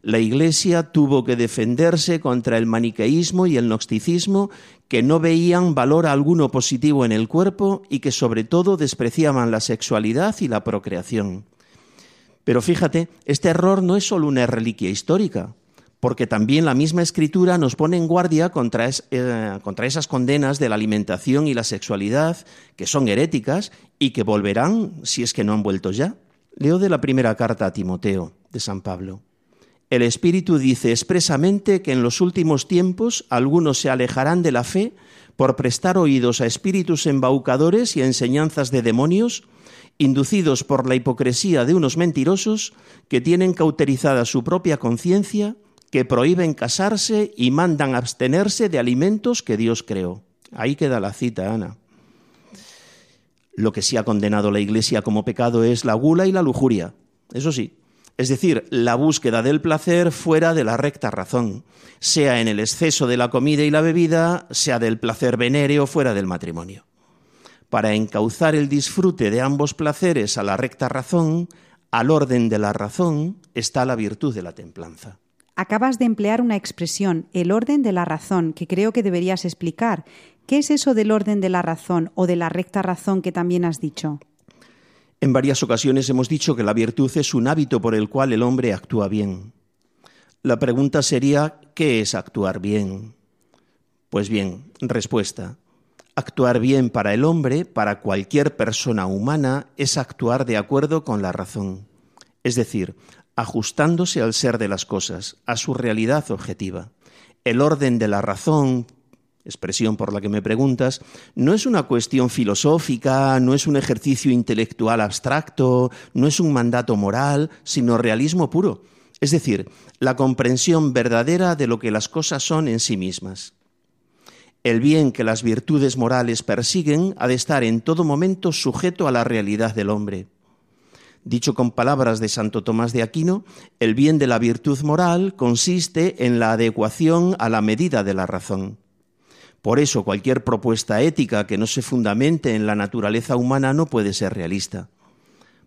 La Iglesia tuvo que defenderse contra el maniqueísmo y el gnosticismo que no veían valor alguno positivo en el cuerpo y que sobre todo despreciaban la sexualidad y la procreación. Pero fíjate, este error no es solo una reliquia histórica, porque también la misma escritura nos pone en guardia contra, eh, contra, esas condenas de la alimentación y la sexualidad, que son heréticas y que volverán si es que no han vuelto ya. Leo de la primera carta a Timoteo de San Pablo. El Espíritu dice expresamente que en los últimos tiempos algunos se alejarán de la fe por prestar oídos a espíritus embaucadores y a enseñanzas de demonios, inducidos por la hipocresía de unos mentirosos que tienen cauterizada su propia conciencia, que prohíben casarse y mandan abstenerse de alimentos que Dios creó. Ahí queda la cita, Ana. Lo que sí ha condenado la Iglesia como pecado es la gula y la lujuria. Eso sí, es decir, la búsqueda del placer fuera de la recta razón, sea en el exceso de la comida y la bebida, sea del placer venéreo fuera del matrimonio. para encauzar el disfrute de ambos placeres a la recta razón, al orden de la razón, está la virtud de la templanza. Acabas de emplear una expresión, el orden de la razón, que creo que deberías explicar. ¿Qué es eso del orden de la razón o de la recta razón que también has dicho? En varias ocasiones hemos dicho que la virtud es un hábito por el cual el hombre actúa bien. La pregunta sería, ¿qué es actuar bien? Pues bien, respuesta. Actuar bien para el hombre, para cualquier persona humana, es actuar de acuerdo con la razón, es decir, ajustándose al ser de las cosas, a su realidad objetiva. El orden de la razón, expresión por la que me preguntas, no es una cuestión filosófica, no es un ejercicio intelectual abstracto, no es un mandato moral, sino realismo puro, es decir, la comprensión verdadera de lo que las cosas son en sí mismas. El bien que las virtudes morales persiguen ha de estar en todo momento sujeto a la realidad del hombre. Dicho con palabras de Santo Tomás de Aquino, el bien de la virtud moral consiste en la adecuación a la medida de la razón. Por eso cualquier propuesta ética que no se fundamente en la naturaleza humana no puede ser realista.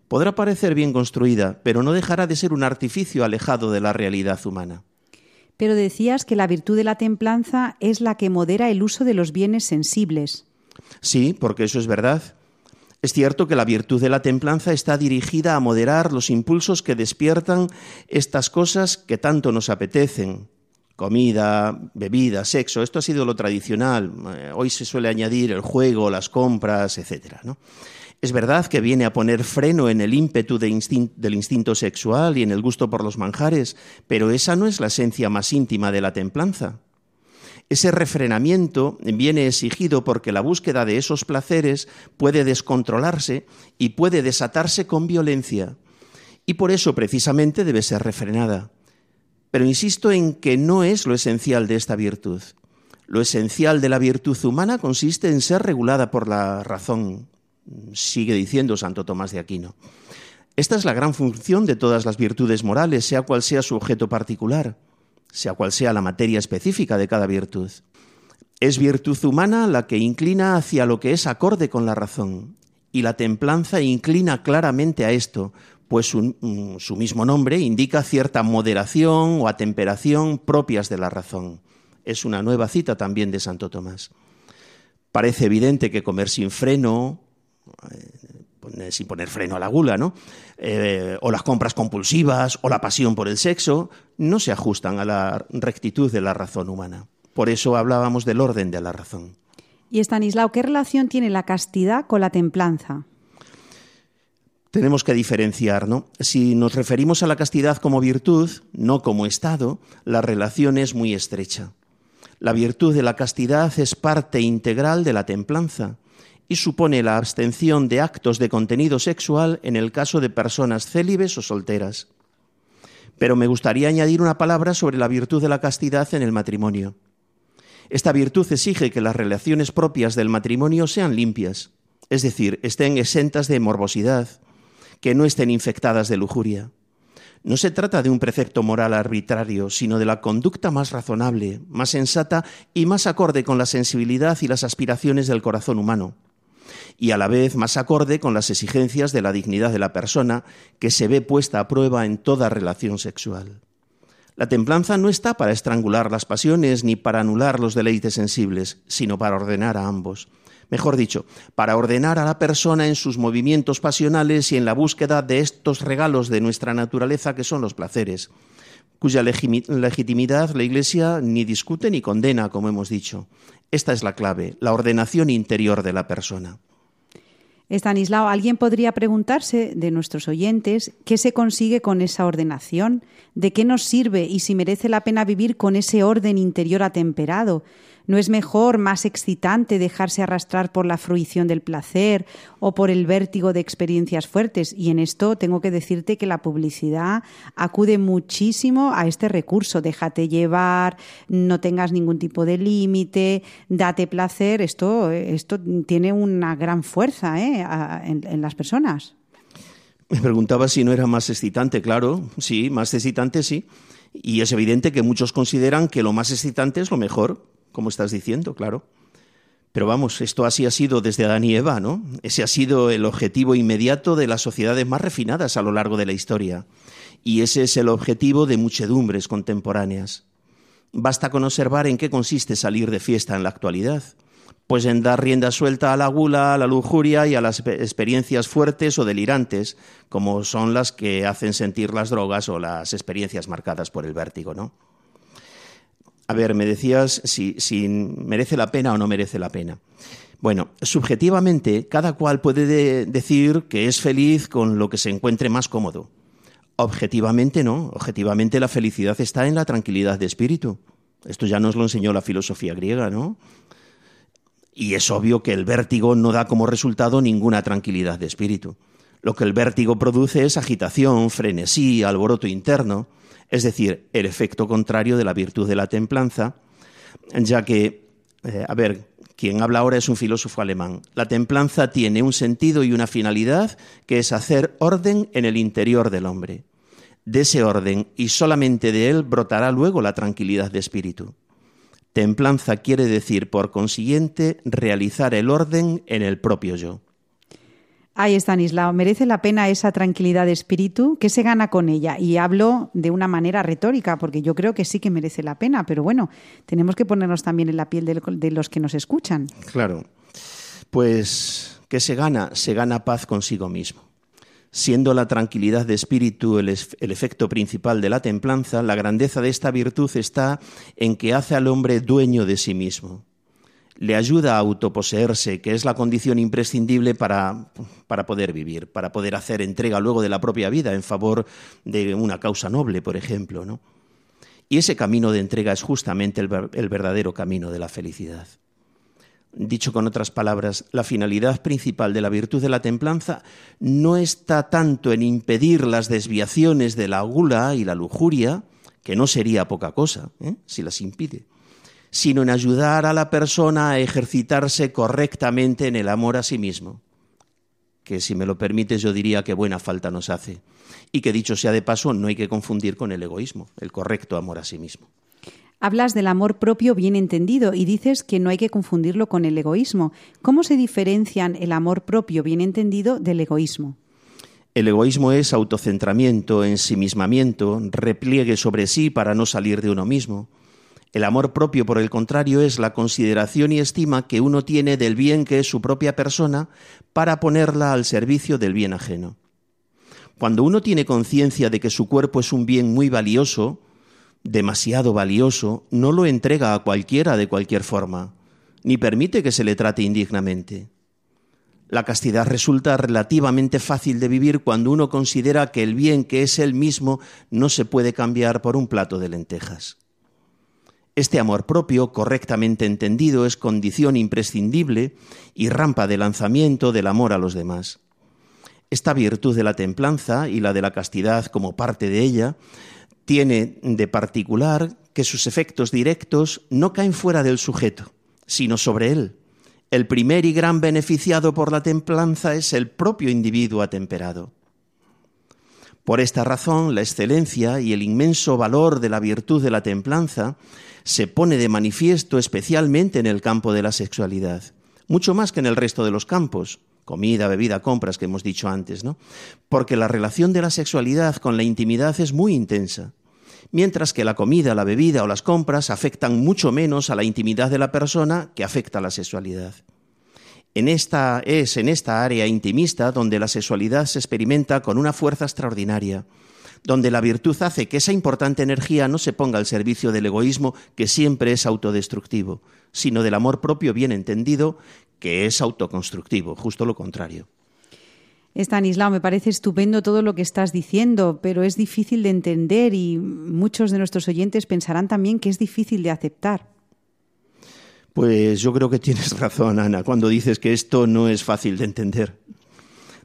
Podrá parecer bien construida, pero no dejará de ser un artificio alejado de la realidad humana. Pero decías que la virtud de la templanza es la que modera el uso de los bienes sensibles. Sí, porque eso es verdad. Es cierto que la virtud de la templanza está dirigida a moderar los impulsos que despiertan estas cosas que tanto nos apetecen. Comida, bebida, sexo, esto ha sido lo tradicional. Eh, hoy se suele añadir el juego, las compras, etc. Es verdad que viene a poner freno en el ímpetu del instinto sexual y en el gusto por los manjares, pero esa no es la esencia más íntima de la templanza. Ese refrenamiento viene exigido porque la búsqueda de esos placeres puede descontrolarse y puede desatarse con violencia, y por eso precisamente debe ser refrenada. Pero insisto en que no es lo esencial de esta virtud. Lo esencial de la virtud humana consiste en ser regulada por la razón, sigue diciendo Santo Tomás de Aquino. Esta es la gran función de todas las virtudes morales, sea cual sea su objeto particular sea cual sea la materia específica de cada virtud. Es virtud humana la que inclina hacia lo que es acorde con la razón, y la templanza inclina claramente a esto, pues su, mismo nombre indica cierta moderación o atemperación propias de la razón. Es una nueva cita también de Santo Tomás. Parece evidente que comer sin freno, eh, sin poner freno a la gula, ¿no? Eh, o las compras compulsivas, o la pasión por el sexo, no se ajustan a la rectitud de la razón humana. Por eso hablábamos del orden de la razón. Y Estanislao, ¿qué relación tiene la castidad con la templanza? Tenemos que diferenciar, ¿no? Si nos referimos a la castidad como virtud, no como estado, la relación es muy estrecha. La virtud de la castidad es parte integral de la templanza y supone la abstención de actos de contenido sexual en el caso de personas célibes o solteras. Pero me gustaría añadir una palabra sobre la virtud de la castidad en el matrimonio. Esta virtud exige que las relaciones propias del matrimonio sean limpias, es decir, estén exentas de morbosidad, que no estén infectadas de lujuria. No se trata de un precepto moral arbitrario, sino de la conducta más razonable, más sensata y más acorde con la sensibilidad y las aspiraciones del corazón humano y a la vez más acorde con las exigencias de la dignidad de la persona que se ve puesta a prueba en toda relación sexual. La templanza no está para estrangular las pasiones ni para anular los deleites sensibles, sino para ordenar a ambos. Mejor dicho, para ordenar a la persona en sus movimientos pasionales y en la búsqueda de estos regalos de nuestra naturaleza que son los placeres, cuya legitimidad la Iglesia ni discute ni condena, como hemos dicho. Esta es la clave, la ordenación interior de la persona. Estanislao, alguien podría preguntarse de nuestros oyentes qué se consigue con esa ordenación, de qué nos sirve y si merece la pena vivir con ese orden interior atemperado. ¿No es mejor, más excitante dejarse arrastrar por la fruición del placer o por el vértigo de experiencias fuertes? Y en esto tengo que decirte que la publicidad acude muchísimo a este recurso. Déjate llevar, no tengas ningún tipo de límite, date placer. Esto, esto tiene una gran fuerza ¿eh? en, en las personas. Me preguntaba si no era más excitante, claro, sí, más excitante, sí. Y es evidente que muchos consideran que lo más excitante es lo mejor, como estás diciendo, claro. Pero vamos, esto así ha sido desde Adán y Eva, ¿no? Ese ha sido el objetivo inmediato de las sociedades más refinadas a lo largo de la historia. Y ese es el objetivo de muchedumbres contemporáneas. Basta con observar en qué consiste salir de fiesta en la actualidad. Pues en dar rienda suelta a la gula, a la lujuria y a las experiencias fuertes o delirantes, como son las que hacen sentir las drogas o las experiencias marcadas por el vértigo, ¿no? A ver, me decías si, merece la pena o no merece la pena. Bueno, subjetivamente, cada cual puede de decir que es feliz con lo que se encuentre más cómodo. Objetivamente no, objetivamente la felicidad está en la tranquilidad de espíritu. Esto ya nos lo enseñó la filosofía griega, ¿no? Y es obvio que el vértigo no da como resultado ninguna tranquilidad de espíritu. Lo que el vértigo produce es agitación, frenesí, alboroto interno, es decir, el efecto contrario de la virtud de la templanza, ya que, eh, a ver, quien habla ahora es un filósofo alemán. La templanza tiene un sentido y una finalidad que es hacer orden en el interior del hombre. De ese orden y solamente de él brotará luego la tranquilidad de espíritu. Templanza quiere decir, por consiguiente, realizar el orden en el propio yo. Ay, Stanislao, ¿merece la pena esa tranquilidad de espíritu? ¿Qué se gana con ella? Y hablo de una manera retórica, porque yo creo que sí que merece la pena, pero bueno, tenemos que ponernos también en la piel de, los que nos escuchan. Claro. Pues, ¿qué se gana? Se gana paz consigo mismo. Siendo la tranquilidad de espíritu el, efecto principal de la templanza, la grandeza de esta virtud está en que hace al hombre dueño de sí mismo le ayuda a autoposeerse, que es la condición imprescindible para, para, poder vivir, para poder hacer entrega luego de la propia vida en favor de una causa noble, por ejemplo. ¿no? Y ese camino de entrega es justamente el, verdadero camino de la felicidad. Dicho con otras palabras, la finalidad principal de la virtud de la templanza no está tanto en impedir las desviaciones de la gula y la lujuria, que no sería poca cosa ¿eh? si las impide, sino en ayudar a la persona a ejercitarse correctamente en el amor a sí mismo, que si me lo permites yo diría que buena falta nos hace, y que dicho sea de paso no hay que confundir con el egoísmo, el correcto amor a sí mismo. Hablas del amor propio bien entendido y dices que no hay que confundirlo con el egoísmo. ¿Cómo se diferencian el amor propio bien entendido del egoísmo? El egoísmo es autocentramiento, ensimismamiento, repliegue sobre sí para no salir de uno mismo. El amor propio, por el contrario, es la consideración y estima que uno tiene del bien que es su propia persona para ponerla al servicio del bien ajeno. Cuando uno tiene conciencia de que su cuerpo es un bien muy valioso, demasiado valioso, no lo entrega a cualquiera de cualquier forma, ni permite que se le trate indignamente. La castidad resulta relativamente fácil de vivir cuando uno considera que el bien que es él mismo no se puede cambiar por un plato de lentejas. Este amor propio, correctamente entendido, es condición imprescindible y rampa de lanzamiento del amor a los demás. Esta virtud de la templanza y la de la castidad como parte de ella tiene de particular que sus efectos directos no caen fuera del sujeto, sino sobre él. El primer y gran beneficiado por la templanza es el propio individuo atemperado. Por esta razón, la excelencia y el inmenso valor de la virtud de la templanza se pone de manifiesto especialmente en el campo de la sexualidad, mucho más que en el resto de los campos, comida, bebida, compras que hemos dicho antes, ¿no? Porque la relación de la sexualidad con la intimidad es muy intensa, mientras que la comida, la bebida o las compras afectan mucho menos a la intimidad de la persona que afecta a la sexualidad. En esta es en esta área intimista donde la sexualidad se experimenta con una fuerza extraordinaria, donde la virtud hace que esa importante energía no se ponga al servicio del egoísmo que siempre es autodestructivo, sino del amor propio bien entendido que es autoconstructivo, justo lo contrario. Estanislao, me parece estupendo todo lo que estás diciendo, pero es difícil de entender y muchos de nuestros oyentes pensarán también que es difícil de aceptar. Pues yo creo que tienes razón, Ana, cuando dices que esto no es fácil de entender.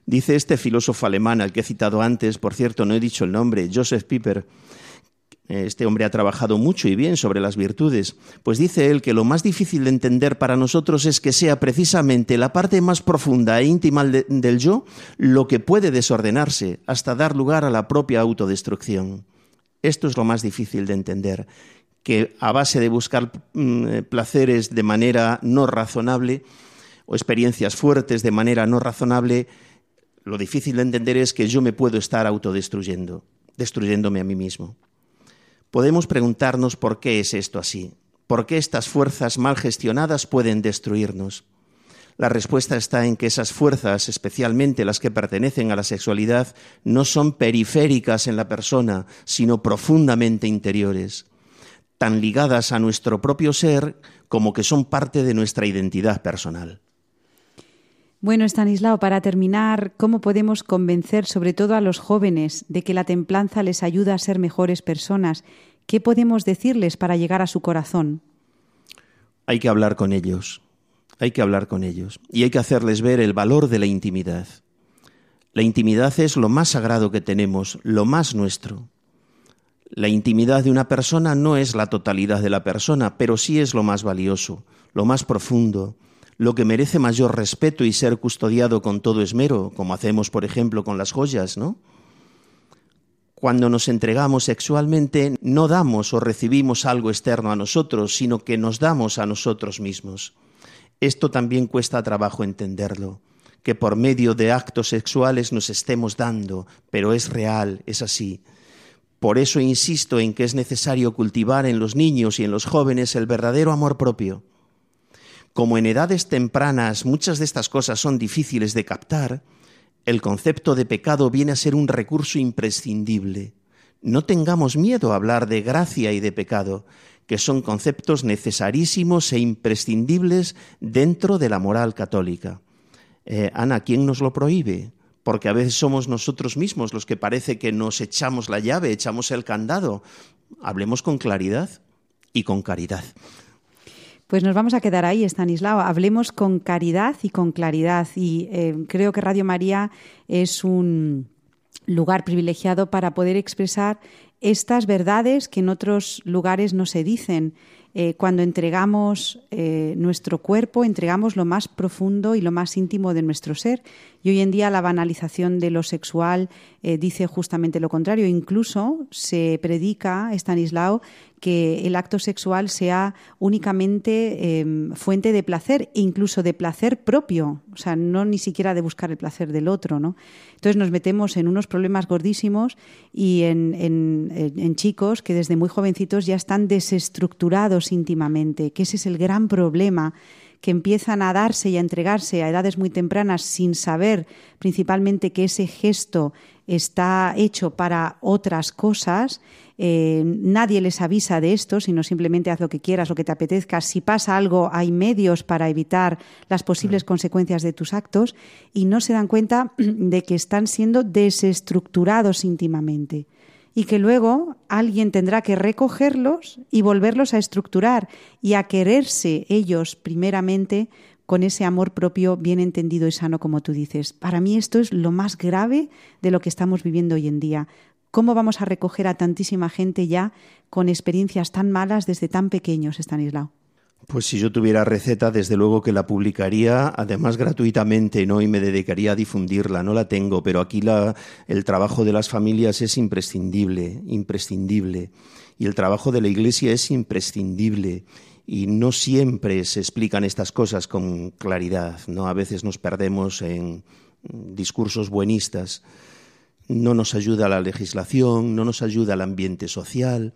Dice este filósofo alemán al que he citado antes, por cierto, no he dicho el nombre, Joseph Piper, este hombre ha trabajado mucho y bien sobre las virtudes, pues dice él que lo más difícil de entender para nosotros es que sea precisamente la parte más profunda e íntima del yo lo que puede desordenarse hasta dar lugar a la propia autodestrucción. Esto es lo más difícil de entender, que a base de buscar mm, placeres de manera no razonable o experiencias fuertes de manera no razonable, lo difícil de entender es que yo me puedo estar autodestruyendo, destruyéndome a mí mismo. Podemos preguntarnos por qué es esto así, por qué estas fuerzas mal gestionadas pueden destruirnos. La respuesta está en que esas fuerzas, especialmente las que pertenecen a la sexualidad, no son periféricas en la persona, sino profundamente interiores, tan ligadas a nuestro propio ser como que son parte de nuestra identidad personal. Bueno, Stanislao, para terminar, ¿cómo podemos convencer sobre todo a los jóvenes de que la templanza les ayuda a ser mejores personas? ¿Qué podemos decirles para llegar a su corazón? Hay que hablar con ellos, hay que hablar con ellos y hay que hacerles ver el valor de la intimidad. La intimidad es lo más sagrado que tenemos, lo más nuestro. La intimidad de una persona no es la totalidad de la persona, pero sí es lo más valioso, lo más profundo, lo que merece mayor respeto y ser custodiado con todo esmero, como hacemos, por ejemplo, con las joyas, ¿no? Cuando nos entregamos sexualmente, no damos o recibimos algo externo a nosotros, sino que nos damos a nosotros mismos. Esto también cuesta trabajo entenderlo, que por medio de actos sexuales nos estemos dando, pero es real, es así. Por eso insisto en que es necesario cultivar en los niños y en los jóvenes el verdadero amor propio. Como en edades tempranas muchas de estas cosas son difíciles de captar, el concepto de pecado viene a ser un recurso imprescindible. No tengamos miedo a hablar de gracia y de pecado, que son conceptos necesarísimos e imprescindibles dentro de la moral católica. Eh, Ana, ¿quién nos lo prohíbe? Porque a veces somos nosotros mismos los que parece que nos echamos la llave, echamos el candado. Hablemos con claridad y con caridad. Pues nos vamos a quedar ahí, Estanislao. Hablemos con caridad y con claridad. Y eh, creo que Radio María es un lugar privilegiado para poder expresar estas verdades que en otros lugares no se dicen. Eh, cuando entregamos eh, nuestro cuerpo, entregamos lo más profundo y lo más íntimo de nuestro ser. Y hoy en día la banalización de lo sexual eh, dice justamente lo contrario. Incluso se predica, Stanislao, que el acto sexual sea únicamente em, fuente de placer, incluso de placer propio, o sea, no ni siquiera de buscar el placer del otro, ¿no? Entonces nos metemos en unos problemas gordísimos y en, en chicos que desde muy jovencitos ya están desestructurados íntimamente, que ese es el gran problema que empiezan a darse y a entregarse a edades muy tempranas sin saber principalmente que ese gesto está hecho para otras cosas, eh, nadie les avisa de esto, sino simplemente haz lo que quieras, lo que te apetezca. Si pasa algo, hay medios para evitar las posibles consecuencias de tus actos y no se dan cuenta de que están siendo desestructurados íntimamente y que luego alguien tendrá que recogerlos y volverlos a estructurar y a quererse ellos primeramente con ese amor propio bien entendido y sano como tú dices. Para mí esto es lo más grave de lo que estamos viviendo hoy en día. ¿Cómo vamos a recoger a tantísima gente ya con experiencias tan malas desde tan pequeños, Stanislao? Pues si yo tuviera receta, desde luego que la publicaría, además gratuitamente, ¿no? Y me dedicaría a difundirla. No la tengo, pero aquí la, el trabajo de las familias es imprescindible, imprescindible. Y el trabajo de la Iglesia es imprescindible. Y no siempre se explican estas cosas con claridad, ¿no? A veces nos perdemos en discursos buenistas. No nos ayuda la legislación, no nos ayuda el ambiente social.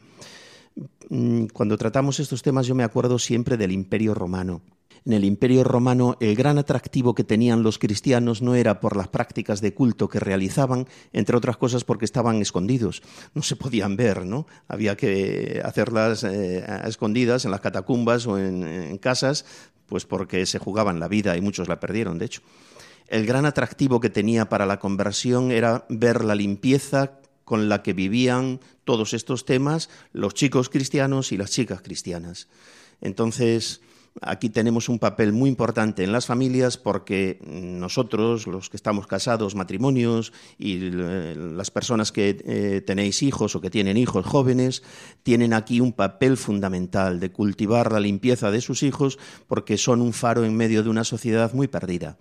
Mm, cuando tratamos estos temas yo me acuerdo siempre del Imperio Romano. En el Imperio Romano el gran atractivo que tenían los cristianos no era por las prácticas de culto que realizaban, entre otras cosas porque estaban escondidos, no se podían ver, ¿no? Había que hacerlas eh, escondidas en las catacumbas o en, en casas, pues porque se jugaban la vida y muchos la perdieron, de hecho. El gran atractivo que tenía para la conversión era ver la limpieza con la que vivían todos estos temas los chicos cristianos y las chicas cristianas. Entonces, aquí tenemos un papel muy importante en las familias porque nosotros, los que estamos casados, matrimonios y eh, las personas que eh, tenéis hijos o que tienen hijos jóvenes, tienen aquí un papel fundamental de cultivar la limpieza de sus hijos porque son un faro en medio de una sociedad muy perdida.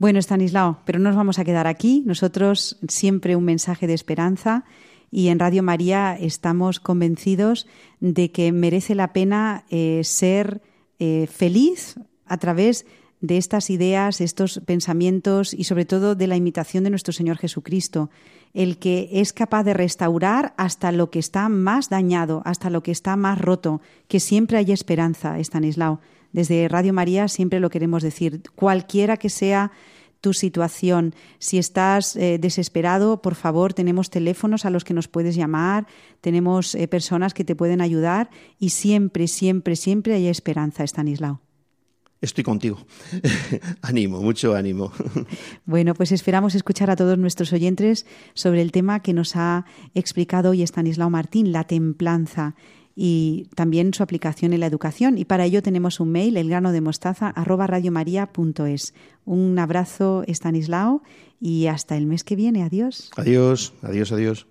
Bueno, Stanislao, pero no nos vamos a quedar aquí. Nosotros siempre un mensaje de esperanza y en Radio María estamos convencidos de que merece la pena eh, ser eh, feliz a través de estas ideas, estos pensamientos y sobre todo de la imitación de nuestro Señor Jesucristo, el que es capaz de restaurar hasta lo que está más dañado, hasta lo que está más roto, que siempre hay esperanza, Estanislao. Desde Radio María siempre lo queremos decir, cualquiera que sea tu situación. Si estás eh, desesperado, por favor, tenemos teléfonos a los que nos puedes llamar, tenemos eh, personas que te pueden ayudar y siempre, siempre, siempre hay esperanza, Estanislao. Estoy contigo. ánimo, mucho ánimo. bueno, pues esperamos escuchar a todos nuestros oyentes sobre el tema que nos ha explicado hoy Estanislao Martín, la templanza y también su aplicación en la educación. Y para ello tenemos un mail, elgranodemostaza@radiomaria.es. Un abrazo, Estanislao, y hasta el mes que viene. Adiós. Adiós, adiós, adiós.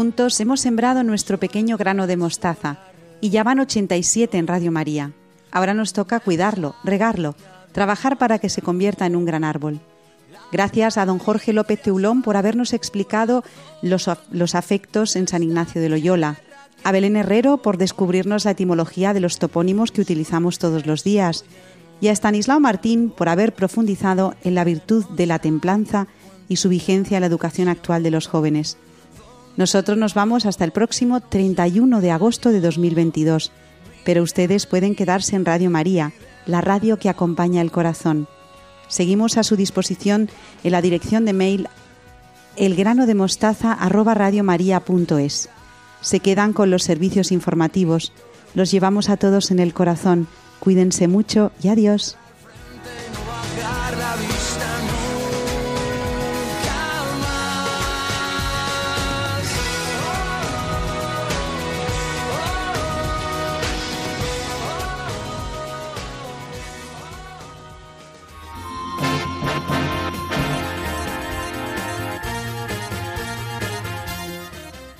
Juntos hemos sembrado nuestro pequeño grano de mostaza y ya van 87 en Radio María. Ahora nos toca cuidarlo, regarlo, trabajar para que se convierta en un gran árbol. Gracias a don Jorge López Teulón por habernos explicado los, los, afectos en San Ignacio de Loyola, a Belén Herrero por descubrirnos la etimología de los topónimos que utilizamos todos los días, y a Stanislao Martín por haber profundizado en la virtud de la templanza y su vigencia en la educación actual de los jóvenes. Nosotros nos vamos hasta el próximo 31 de agosto de 2022, pero ustedes pueden quedarse en Radio María, la radio que acompaña el corazón. Seguimos a su disposición en la dirección de mail elgranodemostaza@radiomaria.es. Se quedan con los servicios informativos. Los llevamos a todos en el corazón. Cuídense mucho y adiós.